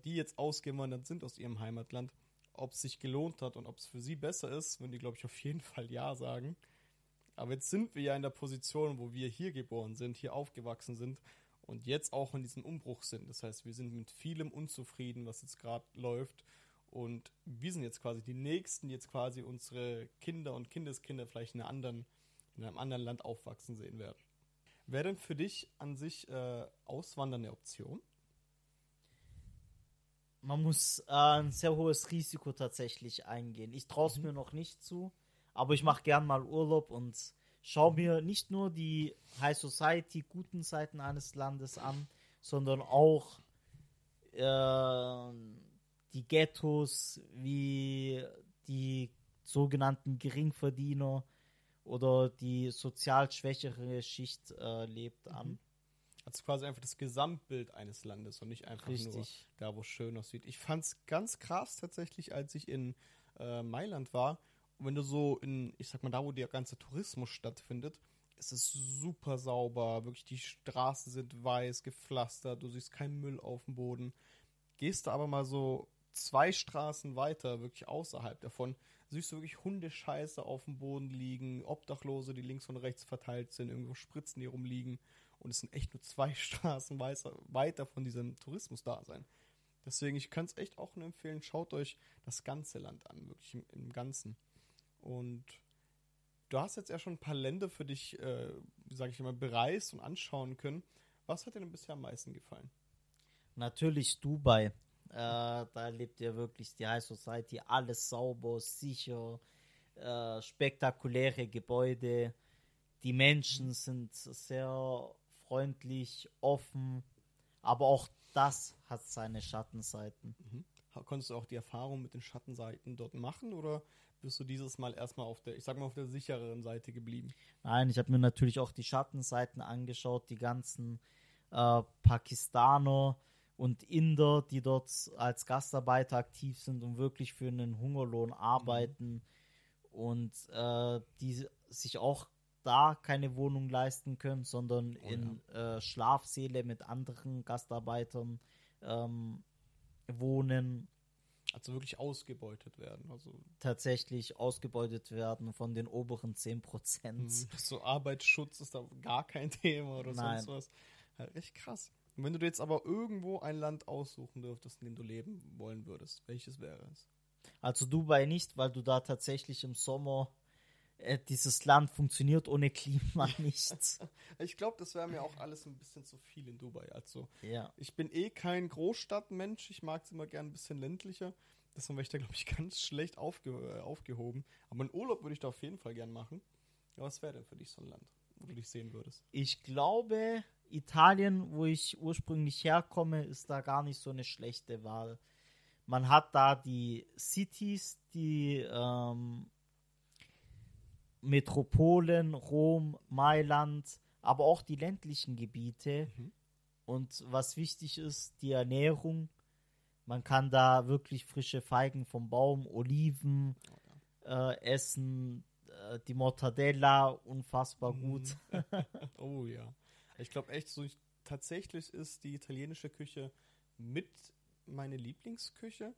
die jetzt ausgewandert sind aus ihrem Heimatland, ob es sich gelohnt hat und ob es für sie besser ist, würden die, glaube ich, auf jeden Fall Ja sagen. Aber jetzt sind wir ja in der Position, wo wir hier geboren sind, hier aufgewachsen sind und jetzt auch in diesem Umbruch sind. Das heißt, wir sind mit vielem unzufrieden, was jetzt gerade läuft. Und wir sind jetzt quasi die Nächsten, die jetzt quasi unsere Kinder und Kindeskinder vielleicht in, anderen, in einem anderen Land aufwachsen sehen werden. Wäre denn für dich an sich äh, Auswandern eine Option? Man muss äh, ein sehr hohes Risiko tatsächlich eingehen. Ich traue es mir noch nicht zu, aber ich mache gern mal Urlaub und schaue mir nicht nur die High Society, guten Seiten eines Landes an, sondern auch äh, die Ghettos, wie die sogenannten Geringverdiener oder die sozial schwächere Schicht äh, lebt an. Also quasi einfach das Gesamtbild eines Landes und nicht einfach nur Richtig. da, wo es schön aussieht. Ich fand es ganz krass tatsächlich, als ich in äh, Mailand war. Und wenn du so in, ich sag mal, da, wo der ganze Tourismus stattfindet, ist es super sauber. Wirklich, die Straßen sind weiß, gepflastert, du siehst keinen Müll auf dem Boden. Gehst du aber mal so zwei Straßen weiter, wirklich außerhalb davon, siehst du wirklich Hundescheiße auf dem Boden liegen, Obdachlose, die links und rechts verteilt sind, irgendwo Spritzen, die rumliegen. Und es sind echt nur zwei Straßen weiter von diesem Tourismus-Dasein. Deswegen, ich kann es echt auch nur empfehlen, schaut euch das ganze Land an, wirklich im, im Ganzen. Und du hast jetzt ja schon ein paar Länder für dich, äh, sage ich immer, bereist und anschauen können. Was hat dir denn bisher am meisten gefallen? Natürlich Dubai. Äh, da lebt ja wirklich die High Society, alles sauber, sicher, äh, spektakuläre Gebäude. Die Menschen sind sehr freundlich, offen, aber auch das hat seine Schattenseiten. Ha- Konntest du auch die Erfahrung mit den Schattenseiten dort machen oder bist du dieses Mal erstmal auf der, ich sag mal, auf der sichereren Seite geblieben? Nein, ich habe mir natürlich auch die Schattenseiten angeschaut, die ganzen äh, Pakistaner und Inder, die dort als Gastarbeiter aktiv sind und wirklich für einen Hungerlohn arbeiten und äh, die sich auch da keine Wohnung leisten können, sondern Oh in äh, Schlafsäle mit anderen Gastarbeitern ähm, wohnen, Also wirklich ausgebeutet werden. Also tatsächlich ausgebeutet werden von den oberen 10%. Mhm. So Arbeitsschutz ist da gar kein Thema oder Nein. sonst was. Halt echt krass. Und wenn du dir jetzt aber irgendwo ein Land aussuchen dürftest, in dem du leben wollen würdest, welches wäre es? Also Dubai nicht, weil du da tatsächlich im Sommer äh, dieses Land funktioniert ohne Klima nicht. Ich glaube, das wäre mir auch alles ein bisschen zu viel in Dubai. Also, ja. ich bin eh kein Großstadtmensch. Ich mag es immer gern ein bisschen ländlicher. Deswegen wäre ich da, glaube ich, ganz schlecht aufge äh, aufgehoben. Aber einen Urlaub würde ich da auf jeden Fall gern machen. Ja, was wäre denn für dich so ein Land, wo du dich sehen würdest? Ich glaube, Italien, wo ich ursprünglich herkomme, ist da gar nicht so eine schlechte Wahl. Man hat da die Cities, die ähm, Metropolen, Rom, Mailand, aber auch die ländlichen Gebiete. Mhm. Und was wichtig ist, die Ernährung. Man kann da wirklich frische Feigen vom Baum, Oliven äh, essen, äh, die Mortadella, unfassbar gut. oh ja. Ich glaube echt, so ich, tatsächlich ist die italienische Küche mit meine Lieblingsküche.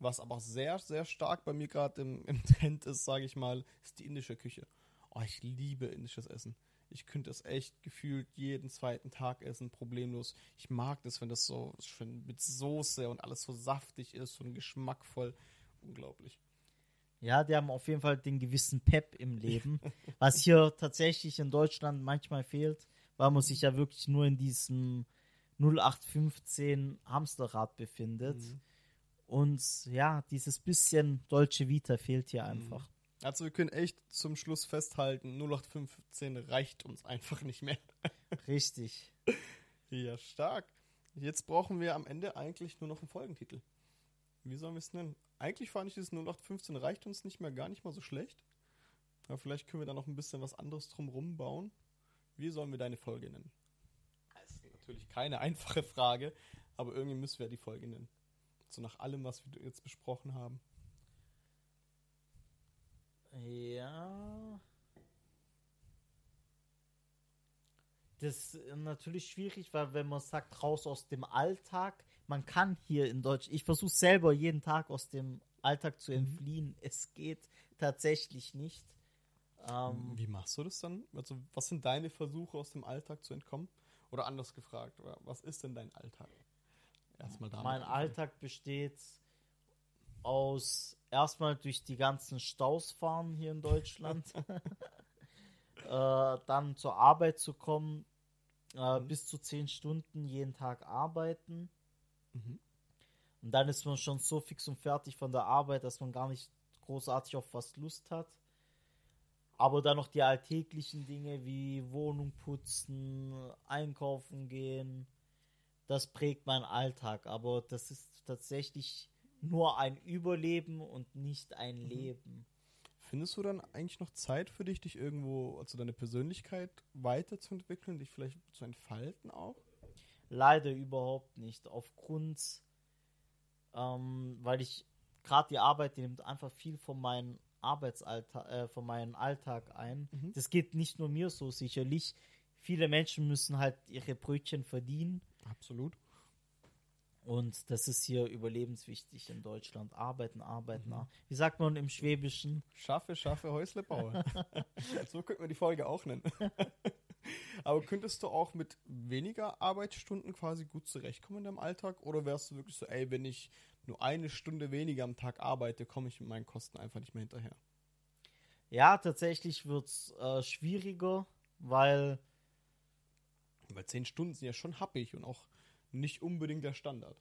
Was aber sehr, sehr stark bei mir gerade im, im Trend ist, sage ich mal, ist die indische Küche. Oh, ich liebe indisches Essen. Ich könnte es echt gefühlt jeden zweiten Tag essen, problemlos. Ich mag das, wenn das so schön mit Soße und alles so saftig ist und geschmackvoll. Unglaublich. Ja, die haben auf jeden Fall den gewissen Pep im Leben, was hier tatsächlich in Deutschland manchmal fehlt, weil man sich ja wirklich nur in diesem 0815 Hamsterrad befindet. Mhm. Und ja, dieses bisschen Dolce Vita fehlt hier einfach. Also wir können echt zum Schluss festhalten, 0815 reicht uns einfach nicht mehr. Richtig. Ja, stark. Jetzt brauchen wir am Ende eigentlich nur noch einen Folgentitel. Wie sollen wir es nennen? Eigentlich fand ich dieses 0815 reicht uns nicht mehr gar nicht mal so schlecht. Aber vielleicht können wir da noch ein bisschen was anderes drumrum bauen. Wie sollen wir deine Folge nennen? Das ist natürlich keine einfache Frage, aber irgendwie müssen wir die Folge nennen. So nach allem, was wir jetzt besprochen haben. Ja. Das ist natürlich schwierig, weil wenn man sagt, raus aus dem Alltag, man kann hier in Deutsch, ich versuche selber jeden Tag aus dem Alltag zu entfliehen. Es geht tatsächlich nicht. Ähm, Wie machst du das dann? Also, was sind deine Versuche aus dem Alltag zu entkommen? Oder anders gefragt, was ist denn dein Alltag? Erstmal damit. Mein Alltag besteht aus erstmal durch die ganzen Staus fahren hier in Deutschland, äh, dann zur Arbeit zu kommen, äh, mhm. bis zu zehn Stunden jeden Tag arbeiten. Mhm. Und dann ist man schon so fix und fertig von der Arbeit, dass man gar nicht großartig auf was Lust hat. Aber dann noch die alltäglichen Dinge wie Wohnung putzen, einkaufen gehen, das prägt meinen Alltag. Aber das ist tatsächlich nur ein Überleben und nicht ein mhm. Leben. Findest du dann eigentlich noch Zeit für dich, dich irgendwo, also deine Persönlichkeit weiterzuentwickeln, dich vielleicht zu entfalten auch? Leider überhaupt nicht. Aufgrund, ähm, weil ich gerade die Arbeit, die nimmt einfach viel von meinem Arbeitsalltag, äh, von meinem Alltag ein. Mhm. Das geht nicht nur mir so sicherlich. Viele Menschen müssen halt ihre Brötchen verdienen. Absolut. Und das ist hier überlebenswichtig in Deutschland. Arbeiten, arbeiten. Mhm. Wie sagt man im Schwäbischen? Schaffe, schaffe, Häusle baue. so könnte man die Folge auch nennen. Aber könntest du auch mit weniger Arbeitsstunden quasi gut zurechtkommen in deinem Alltag? Oder wärst du wirklich so, ey, wenn ich nur eine Stunde weniger am Tag arbeite, komme ich mit meinen Kosten einfach nicht mehr hinterher? Ja, tatsächlich wird es äh, schwieriger, weil. Weil zehn Stunden sind ja schon happig und auch nicht unbedingt der Standard.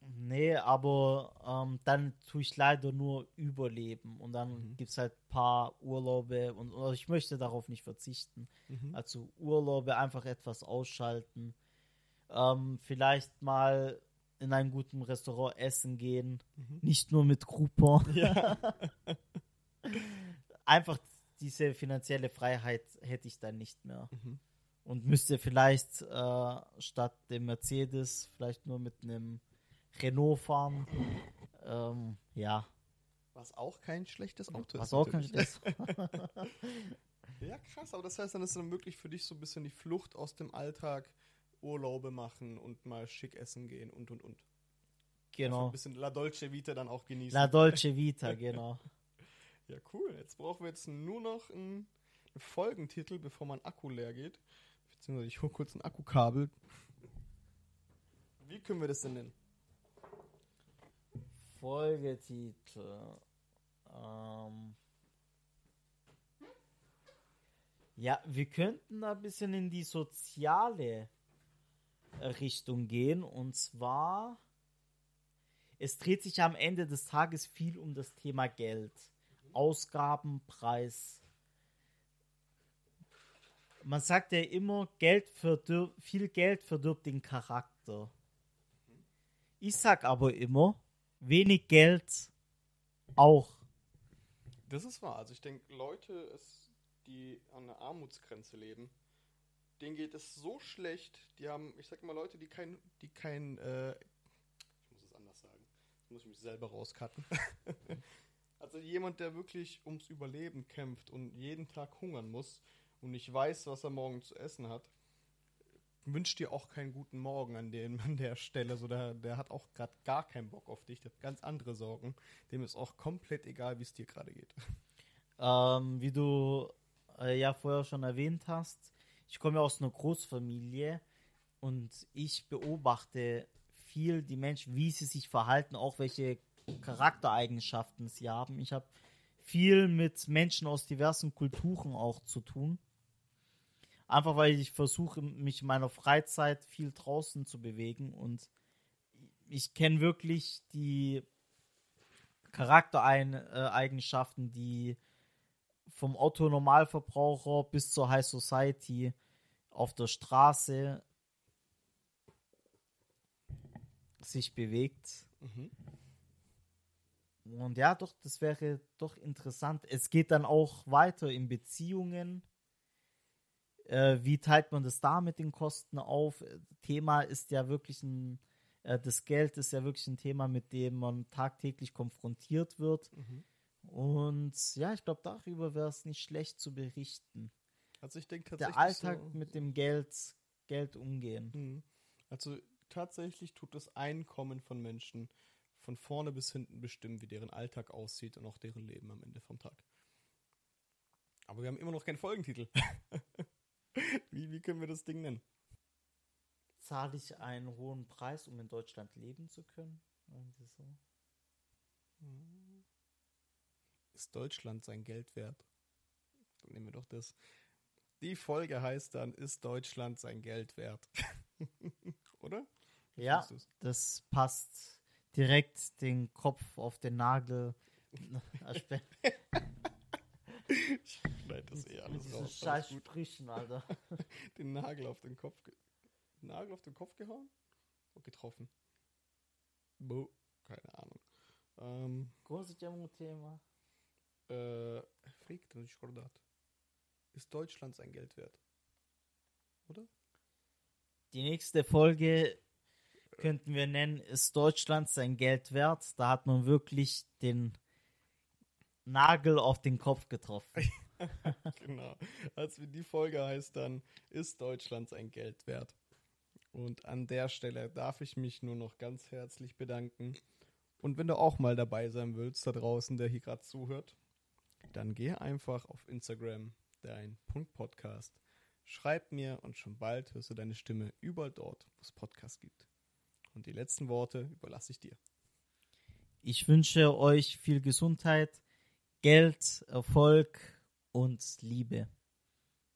Nee, aber ähm, dann tue ich leider nur überleben und dann mhm. gibt es halt ein paar Urlaube und oder ich möchte darauf nicht verzichten. Mhm. Also Urlaube einfach etwas ausschalten. Ähm, vielleicht mal in einem guten Restaurant essen gehen, mhm. nicht nur mit Groupon. Ja. einfach diese finanzielle Freiheit hätte ich dann nicht mehr. Mhm und müsste vielleicht äh, statt dem Mercedes vielleicht nur mit einem Renault fahren. Ähm, ja. Was auch kein schlechtes Auto Was ist. Was auch kein schlechtes Ja, krass, aber das heißt, dann ist dann möglich für dich so ein bisschen die Flucht aus dem Alltag, Urlaube machen und mal schick essen gehen und und und. Genau. Also ein bisschen La Dolce Vita dann auch genießen. La Dolce Vita, genau. ja, cool. Jetzt brauchen wir jetzt nur noch einen Folgentitel, bevor mein Akku leer geht. Beziehungsweise ich hole kurz ein Akkukabel. Wie können wir das denn nennen? Folgetitel. Ähm. Ja, wir könnten da ein bisschen in die soziale Richtung gehen. Und zwar, es dreht sich am Ende des Tages viel um das Thema Geld. Ausgaben, Preis. Man sagt ja immer, Geld viel Geld verdirbt den Charakter. Ich sag aber immer, wenig Geld auch. Das ist wahr. Also ich denke, Leute, die an der Armutsgrenze leben, denen geht es so schlecht. Die haben, ich sag mal, Leute, die kein, die kein, äh, ich muss es anders sagen, ich muss mich selber rauscutten. also jemand, der wirklich ums Überleben kämpft und jeden Tag hungern muss und nicht weiß, was er morgen zu essen hat, wünscht dir auch keinen guten Morgen an, dem, an der Stelle. So, der, der hat auch gerade gar keinen Bock auf dich, der hat ganz andere Sorgen. Dem ist auch komplett egal, wie es dir gerade geht. Ähm, wie du äh, ja vorher schon erwähnt hast, ich komme ja aus einer Großfamilie und ich beobachte viel die Menschen, wie sie sich verhalten, auch welche Charaktereigenschaften sie haben. Ich habe viel mit Menschen aus diversen Kulturen auch zu tun. Einfach weil ich versuche, mich in meiner Freizeit viel draußen zu bewegen und ich kenne wirklich die Charaktereigenschaften, die vom Otto Normalverbraucher bis zur High Society auf der Straße sich bewegt. Mhm. Und ja, doch, das wäre doch interessant. Es geht dann auch weiter in Beziehungen. Äh, wie teilt man das da mit den Kosten auf? Thema ist ja wirklich ein, äh, das Geld ist ja wirklich ein Thema, mit dem man tagtäglich konfrontiert wird. Mhm. Und ja, ich glaube, darüber wäre es nicht schlecht zu berichten. Also ich denke tatsächlich. Der Alltag so, mit dem Geld, Geld umgehen. Mhm. Also tatsächlich tut das Einkommen von Menschen von vorne bis hinten bestimmen, wie deren Alltag aussieht und auch deren Leben am Ende vom Tag. Aber wir haben immer noch keinen Folgentitel. wie, wie können wir das Ding nennen? Zahle ich einen hohen Preis, um in Deutschland leben zu können? Irgendwie so. Ist Deutschland sein Geld wert? Dann nehmen wir doch das. Die Folge heißt dann, ist Deutschland sein Geld wert? Oder? Wie Ja, das passt direkt den Kopf auf den Nagel. Ich schneide das eh Mit alles diesen raus. scheiß. Sprüchen, Alter. Den Nagel auf den Kopf. ge- Nagel auf den Kopf gehauen? Und getroffen. Bo. Keine Ahnung. Ähm, un tema? Äh, fragt mich Jordat. Ist Deutschland sein Geld wert? Oder? Die nächste Folge könnten wir nennen, ist Deutschland sein Geld wert? Da hat man wirklich den Nagel auf den Kopf getroffen. genau. Also die Folge heißt dann, ist Deutschland sein Geld wert? Und an der Stelle darf ich mich nur noch ganz herzlich bedanken. Und wenn du auch mal dabei sein willst, da draußen, der hier gerade zuhört, dann geh einfach auf Instagram, dein Punkt Podcast. Schreib mir und schon bald hörst du deine Stimme überall dort, wo es Podcasts gibt. Und die letzten Worte überlasse ich dir. Ich wünsche euch viel Gesundheit, Geld, Erfolg und Liebe.